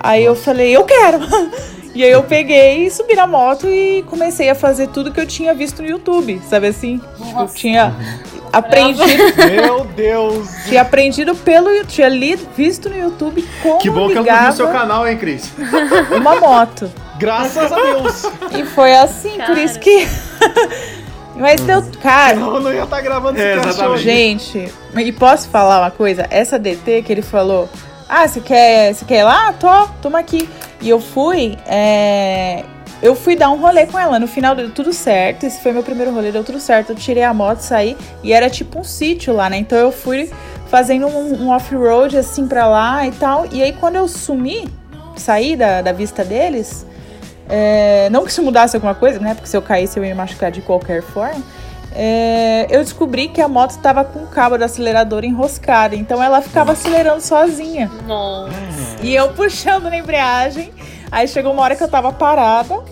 Aí eu falei, eu quero! <laughs> E aí eu peguei subi na moto e comecei a fazer tudo que eu tinha visto no YouTube, sabe assim? Tipo, eu tinha aprendido Meu Deus! <laughs> tinha aprendido pelo YouTube, tinha lido, visto no YouTube como Que bom que ligava viu o seu canal, hein, Cris? uma moto. Graças a Deus! E foi assim, por Cara. isso que. Mas deu. Cara, Eu não ia estar gravando É, esse hoje. gente, e posso falar uma coisa? Essa DT que ele falou. Ah, você quer, você quer ir lá? Tô, toma aqui. E eu fui. é, Eu fui dar um rolê com ela. No final deu tudo certo. Esse foi meu primeiro rolê, deu tudo certo. Eu tirei a moto, saí. E era tipo um sítio lá, né? Então eu fui fazendo um, um off-road assim pra lá e tal. E aí quando eu sumi, saí da, da vista deles. É, não que isso mudasse alguma coisa, né? Porque se eu caísse eu ia me machucar de qualquer forma. é, eu descobri que a moto estava com o cabo do acelerador enroscado. Então ela ficava acelerando sozinha. Nossa. E eu puxando na embreagem. Aí chegou uma hora que eu tava parada,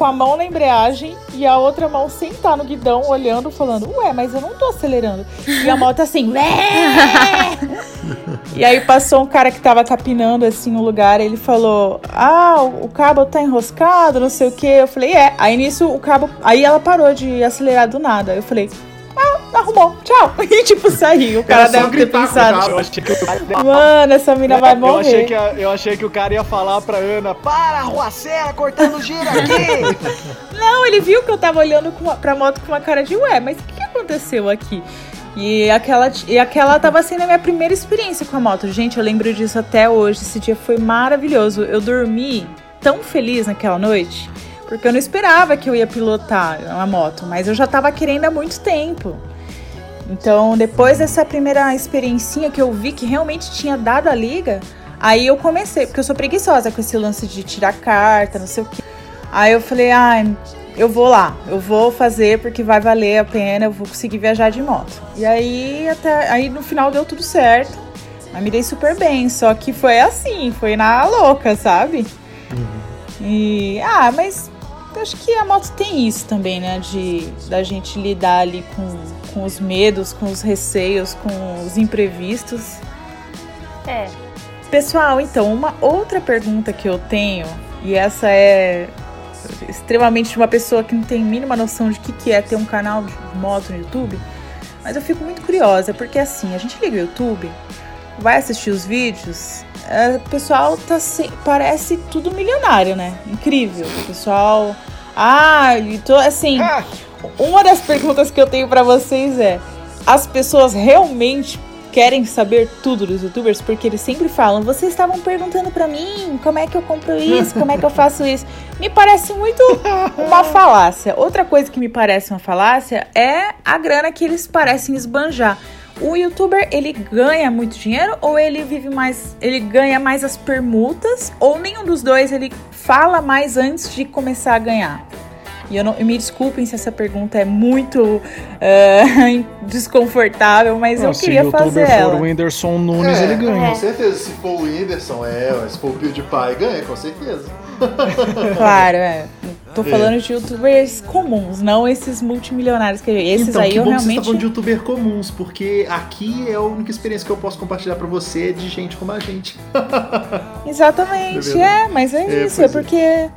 com a mão na embreagem e a outra mão sentar no guidão, olhando, falando, ué, mas eu não tô acelerando. E a moto assim, "Ué!" <laughs> E aí passou um cara que tava capinando assim no lugar, ele falou: Ah, o o cabo tá enroscado, não sei o que. Eu falei, é. Aí nisso o cabo. Aí ela parou de acelerar do nada. Eu falei, arrumou, tchau. <laughs> E tipo, saiu. O cara Era deve ter pensado. cara, Mano, essa mina vai eu achei morrer. que, a- eu achei que o cara ia falar pra Ana: Para, Ruacera, cortando giro aqui! <laughs> Não, ele viu que eu tava olhando com uma, pra moto com uma cara de ué, mas o que, que aconteceu aqui? E aquela, e aquela tava sendo a minha primeira experiência com a moto. Gente, eu lembro disso até hoje. Esse dia foi maravilhoso. Eu dormi tão feliz naquela noite, porque eu não esperava que eu ia pilotar uma moto, mas eu já tava querendo há muito tempo. Então, depois dessa primeira experiencinha que eu vi que realmente tinha dado a liga, aí eu comecei, porque eu sou preguiçosa com esse lance de tirar carta, não sei o que. Aí eu falei, ah, eu vou lá, eu vou fazer porque vai valer a pena, eu vou conseguir viajar de moto. E aí até aí no final deu tudo certo. Mas me dei super bem, só que foi assim, foi na louca, sabe? E ah, mas eu acho que a moto tem isso também, né, de da gente lidar ali com, com os medos, com os receios, com os imprevistos. É. Pessoal, então, uma outra pergunta que eu tenho, e essa é extremamente de uma pessoa que não tem a mínima noção de o que, que é ter um canal de moto no YouTube, mas eu fico muito curiosa, porque assim, a gente liga o YouTube, vai assistir os vídeos, é, o pessoal tá se, parece tudo milionário, né? Incrível. O pessoal. Ah, e tô assim. Uma das perguntas que eu tenho pra vocês é: as pessoas realmente querem saber tudo dos youtubers? Porque eles sempre falam, vocês estavam perguntando pra mim como é que eu compro isso, como é que eu faço isso. Me parece muito uma falácia. Outra coisa que me parece uma falácia é a grana que eles parecem esbanjar. O youtuber, ele ganha muito dinheiro ou ele vive mais, ele ganha mais as permutas ou nenhum dos dois ele fala mais antes de começar a ganhar? E eu não, me desculpem se essa pergunta é muito eh, <laughs> desconfortável, mas não, eu se o queria youtuber fazer for ela. o Whindersson Nunes, É, ele ganha. Com certeza, se for o Whindersson, é, se for o PewDiePie, ganha, com certeza. <laughs> Claro, é. Tô É. falando de youtubers comuns, não esses multimilionários que esses então, aí que eu bom que vocês realmente estavam de youtuber comuns, porque aqui é a única experiência que eu posso compartilhar pra você é de gente como a gente. <laughs> Exatamente, É é, mas é, É, isso, pois é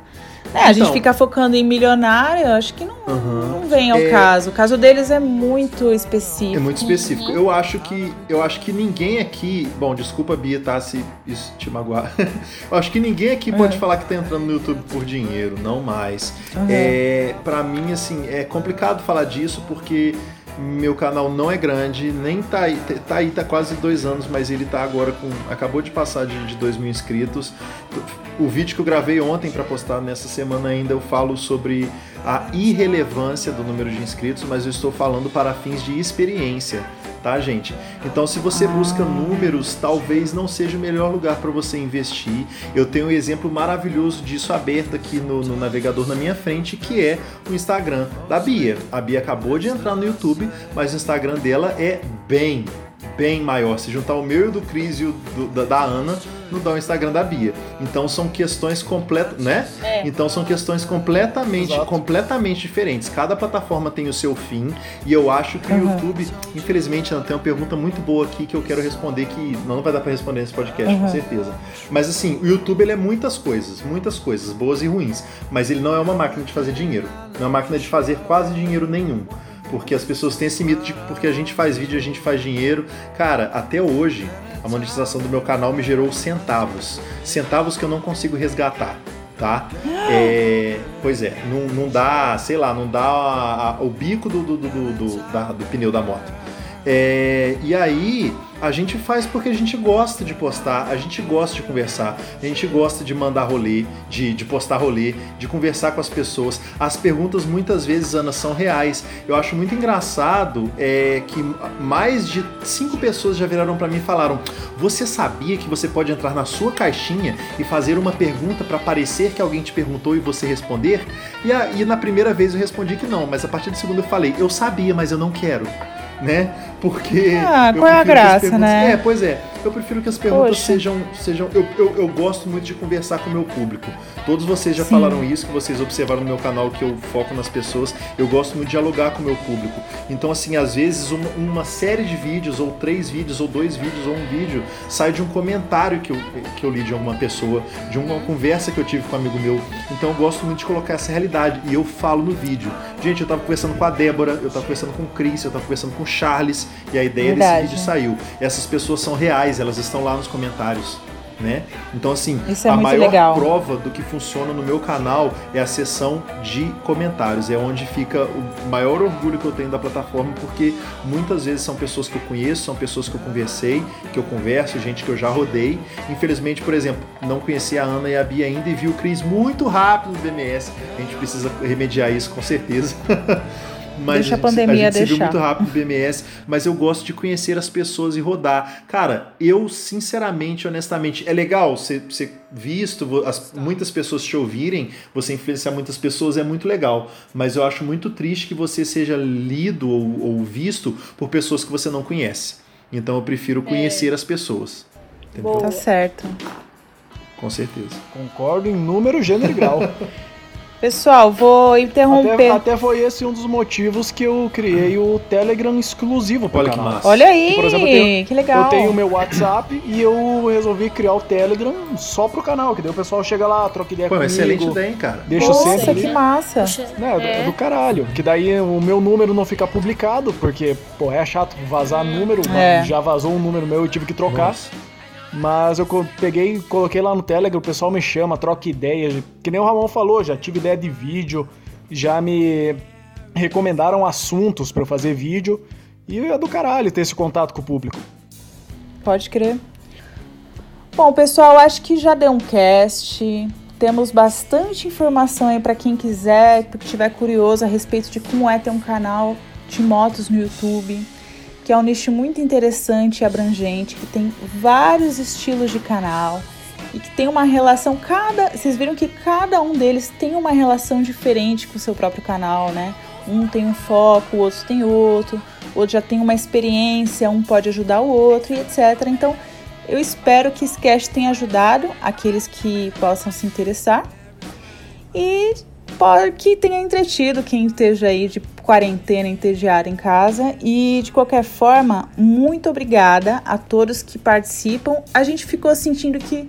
é. né, a gente Então. fica focando em milionário, eu acho que não, Aham. não vem ao É. caso. O caso deles é muito específico. É muito específico. Eu acho que eu acho que ninguém aqui, bom, desculpa Bia, tá, se isso te magoar. <laughs> eu acho que ninguém aqui pode Uhum. falar que tá entrando no YouTube por dinheiro, não mais. Uhum. É, para mim assim, é complicado falar disso porque meu canal não é grande, nem tá aí, tá aí, tá quase dois anos, mas ele tá agora com. Acabou de passar de, de 2 mil inscritos. O vídeo que eu gravei ontem para postar nessa semana ainda eu falo sobre a irrelevância do número de inscritos, mas eu estou falando para fins de experiência, tá, gente? Então, se você busca números, talvez não seja o melhor lugar para você investir. Eu tenho um exemplo maravilhoso disso aberto aqui no, no navegador na minha frente, que é o Instagram da Bia. A Bia acabou de entrar no YouTube, mas o Instagram dela é bem bem maior. Se juntar o meu e o do Cris e o do- da, da Ana, não dá o Instagram da Bia. Então são questões completas, né? É. Então são questões completamente, completamente diferentes. Cada plataforma tem o seu fim e eu acho que o Uhum. YouTube, infelizmente, Ana, tem uma pergunta muito boa aqui que eu quero responder que não vai dar para responder nesse podcast, com Uhum. certeza. Mas assim, o YouTube ele é muitas coisas, muitas coisas, boas e ruins, mas ele não é uma máquina de fazer dinheiro. Não é uma máquina de fazer quase dinheiro nenhum. Porque as pessoas têm esse mito de que porque a gente faz vídeo a gente faz dinheiro. Cara, até hoje a monetização do meu canal me gerou centavos. Centavos que eu não consigo resgatar, tá? É, pois é, não, não dá, sei lá, não dá a- a- o bico do, do, do, do- do- da- do pneu da moto. É, e aí a gente faz porque a gente gosta de postar, a gente gosta de conversar, a gente gosta de mandar rolê, de, de postar rolê, de conversar com as pessoas. As perguntas muitas vezes, Ana, são reais. Eu acho muito engraçado é, que mais de cinco pessoas já viraram pra mim e falaram: Você sabia que você pode entrar na sua caixinha e fazer uma pergunta pra parecer que alguém te perguntou e você responder? E, a- e na primeira vez eu respondi que não, mas a partir da segunda eu falei: Eu sabia, mas eu não quero. Né? Porque. Ah, qual é a graça, né? É, pois é. Eu prefiro que as perguntas Poxa. sejam. sejam eu, eu, eu gosto muito de conversar com o meu público. Todos vocês já Sim. falaram isso, que vocês observaram no meu canal que eu foco nas pessoas. Eu gosto muito de dialogar com o meu público. Então, assim, às vezes uma, uma série de vídeos, ou três vídeos, ou dois vídeos, ou um vídeo, sai de um comentário que eu, que eu li de alguma pessoa, de uma conversa que eu tive com um amigo meu. Então eu gosto muito de colocar essa realidade. E eu falo no vídeo. Gente, eu tava conversando com a Débora, eu tava conversando com o Chris, eu tava conversando com o Charles, e a ideia Verdade. desse vídeo saiu. Essas pessoas são reais, elas estão lá nos comentários. Né? Então, assim, Isso é a maior legal. prova do que funciona no meu canal é a seção de comentários. É onde fica o maior orgulho que eu tenho da plataforma, porque muitas vezes são pessoas que eu conheço, são pessoas que eu conversei, que eu converso, gente que eu já rodei. Infelizmente, por exemplo, não conheci a Ana e a Bia ainda e vi o Cris muito rápido no BMS. A gente precisa remediar isso com certeza. <laughs> Mas Deixa a gente- pandemia a gente se viu deixar. muito rápido no BMS, mas eu gosto de conhecer as pessoas e rodar. Cara, eu sinceramente, honestamente, é legal ser, ser visto, as- muitas pessoas te ouvirem, você influenciar muitas pessoas é muito legal. Mas eu acho muito triste que você seja lido ou, ou visto por pessoas que você não conhece. Então eu prefiro conhecer as pessoas. Entendeu? Tá certo. Com certeza. Concordo em número, gênero e grau. <laughs> Pessoal, vou interromper. Até, até foi esse um dos motivos que eu criei o Telegram exclusivo para o Olha que canal. massa. Olha aí, Que, por exemplo, eu tenho- que legal. Eu tenho o meu WhatsApp e eu resolvi criar o Telegram só pro canal, que daí o pessoal chega lá, troca ideia Pô, comigo. excelente ideia, hein, cara. Deixa Nossa, sempre ali. que massa. Né, é. do caralho. Que daí o meu número não fica publicado, porque, pô, é chato vazar número. É. Já vazou um número meu, eu tive que trocar. Nossa. Mas eu peguei, coloquei lá no Telegram, o pessoal me chama, troca ideia. Que nem o Ramon falou, já tive ideia de vídeo, já me recomendaram assuntos eu fazer vídeo. E é do caralho ter esse contato com o público. Pode crer. Bom, pessoal, acho que já deu um cast. Temos bastante informação aí para quem quiser, que tiver curioso a respeito de como é ter um canal de motos no YouTube, que é um nicho muito interessante e abrangente, que tem vários estilos de canal e que tem uma relação cada, vocês viram que cada um deles tem uma relação diferente com o seu próprio canal, né? Um tem um foco, o outro tem outro, o outro já tem uma experiência, um pode ajudar o outro e etc. Então, eu espero que esse cast tenha ajudado aqueles que possam se interessar. E que tenha entretido quem esteja aí de quarentena, entediado em casa. E de qualquer forma, muito obrigada a todos que participam. A gente ficou sentindo que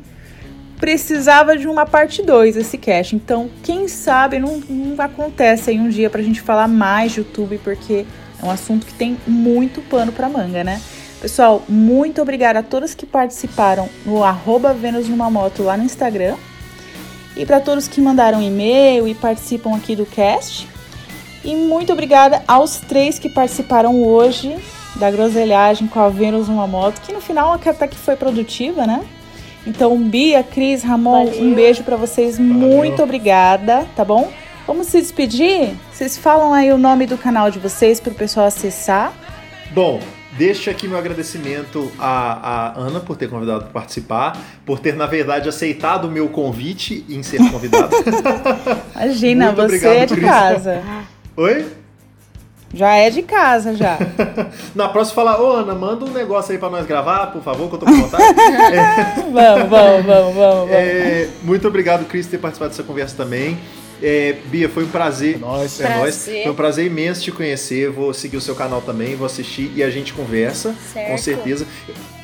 precisava de uma parte 2 esse cast. Então, quem sabe não, não acontece aí um dia pra gente falar mais de YouTube, porque é um assunto que tem muito pano pra manga, né? Pessoal, muito obrigada a todos que participaram no arroba Vênus numa moto lá no Instagram. E para todos que mandaram e-mail e participam aqui do cast. E muito obrigada aos três que participaram hoje da groselhagem com a Vênus numa moto, que no final até que foi produtiva, né? Então, Bia, Cris, Ramon, Valeu. um beijo para vocês. Muito obrigada, tá bom? Vamos se despedir? Vocês falam aí o nome do canal de vocês para o pessoal acessar. Bom, deixo aqui meu agradecimento à, à Ana por ter convidado para participar, por ter, na verdade, aceitado o meu convite em ser convidado. <laughs> <laughs> Imagina, Muito você é de casa. Oi? Já é de casa, já. <laughs> Na próxima falar, ô Ana, manda um negócio aí pra nós gravar, por favor, que eu tô com vontade. vamos, vamos, vamos, vamos. vamos. É, muito obrigado, Cris, por ter participado dessa conversa também. É, Bia, foi um prazer. Nós. É nóis. Prazer. Foi um prazer imenso te conhecer. Vou seguir o seu canal também, vou assistir e a gente conversa, Certo. com certeza.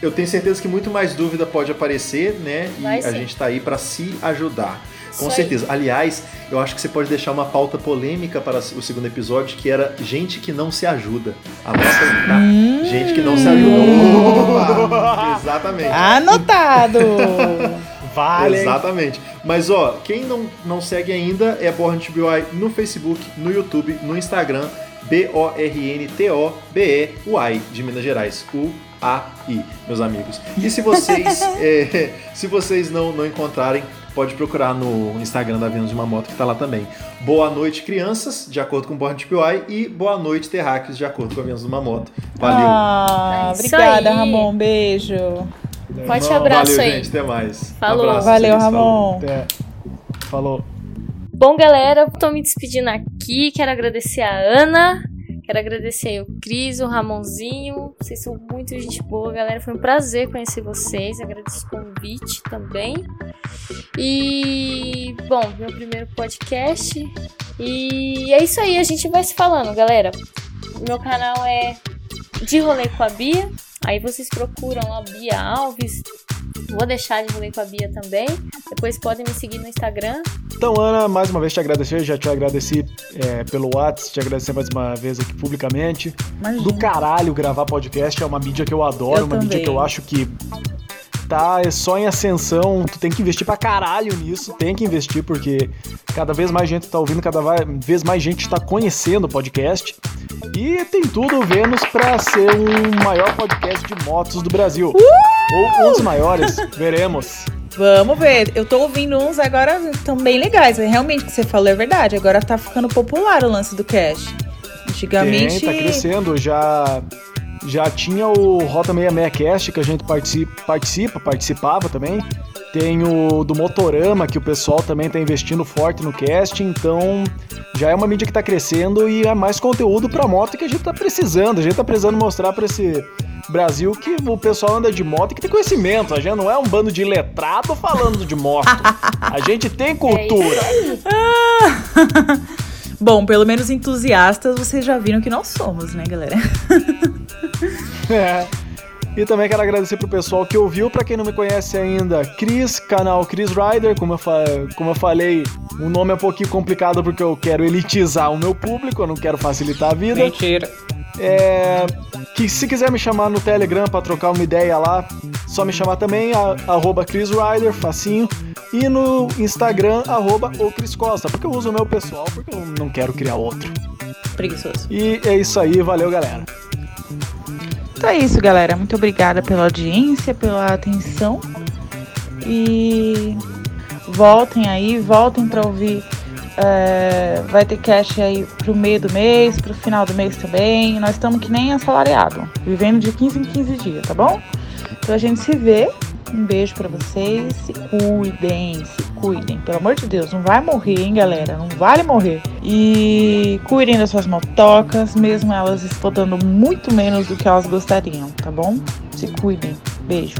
Eu tenho certeza que muito mais dúvida pode aparecer, né? E Vai a gente tá aí pra se ajudar. Com Isso certeza. Aliás, eu acho que você pode deixar uma pauta polêmica para o segundo episódio, que era gente que não se ajuda. Anota aí, tá? Hum. Gente que não se ajuda. Opa! Exatamente. Anotado! Vale. Exatamente. Mas ó, quem não, não segue ainda é Born to BY no Facebook, no YouTube, no Instagram, B-O-R-N-T-O-B-E-U-I, de Minas Gerais. U-A-I, meus amigos. E se vocês, é, <laughs> se vocês não, não encontrarem, pode procurar no Instagram da Vênus de uma Moto, que tá lá também. Boa noite, crianças, de acordo com Born to BY, e boa noite, terráqueos, de acordo com a Vênus de uma Moto. Valeu. Ah, É obrigada, aí. Ramon. Beijo. Forte Irmão, abraço Valeu, aí. gente. Até mais. Falou. Abraço, Valeu, vocês, falou. Ramon. Até. Falou. Bom, galera, tô me despedindo aqui. Quero agradecer a Ana. Quero agradecer aí o Cris, o Ramonzinho. Vocês são muito gente boa, galera. Foi um prazer conhecer vocês. Agradeço o convite também. E, bom, meu primeiro podcast. E é isso aí, a gente vai se falando, galera. O meu canal é De Rolê com a Bia. Aí vocês procuram lá Bia Alves. Vou deixar de rolê com a Bia também. Depois podem me seguir no Instagram. Então, Ana, mais uma vez te agradecer, já te agradeci é, pelo WhatsApp, te agradecer mais uma vez aqui publicamente. Imagina. Do caralho gravar podcast, é uma mídia que eu adoro, Eu uma mídia também. que eu acho que tá é só em ascensão, tu tem que investir pra caralho nisso, tem que investir porque cada vez mais gente tá ouvindo, cada vez mais gente tá conhecendo o podcast. E tem tudo o Vênus pra ser um maior podcast de motos do Brasil. Ou um dos maiores, veremos. Vamos ver. Eu tô ouvindo uns agora estão bem legais. Realmente o que você falou é verdade. Agora tá ficando popular o lance do cash. Antigamente. Tem, tá crescendo. Já, já tinha o Rota 66 Cast que a gente participa, participa, participava também. Tem o do Motorama, que o pessoal também tá investindo forte no cast. Então, já é uma mídia que tá crescendo e é mais conteúdo pra moto que a gente tá precisando. A gente tá precisando mostrar pra esse Brasil que o pessoal anda de moto e que tem conhecimento. A gente não é um bando de letrado falando de moto. A gente tem <laughs> cultura. <laughs> Bom, pelo menos entusiastas vocês já viram que nós somos, né, galera? <laughs> É. E também quero agradecer pro pessoal que ouviu, pra quem não me conhece ainda, Cris, canal Chris Rider, como eu, fa- como eu falei, o nome é um pouquinho complicado porque eu quero elitizar o meu público, eu não quero facilitar a vida. Mentira. É, que se quiser me chamar no Telegram pra trocar uma ideia lá, só me chamar também, a, arroba Chris Rider, facinho. E no Instagram, arroba o Cris Costa, porque eu uso o meu pessoal, porque eu não quero criar outro. Preguiçoso. E é isso aí, valeu galera. Então é isso, galera. Muito obrigada pela audiência, pela atenção. E voltem aí, voltem pra ouvir. É, vai ter cash aí pro meio do mês, pro final do mês também. Nós estamos que nem assalariado, vivendo de 15 em 15 dias, tá bom? Então a gente se vê. Um beijo pra vocês. Se cuidem, se cuidem. Pelo amor de Deus, não vai morrer, hein, galera? Não vale morrer. E cuidem das suas motocas, mesmo elas explodando muito menos do que elas gostariam, tá bom? Se cuidem. Beijo.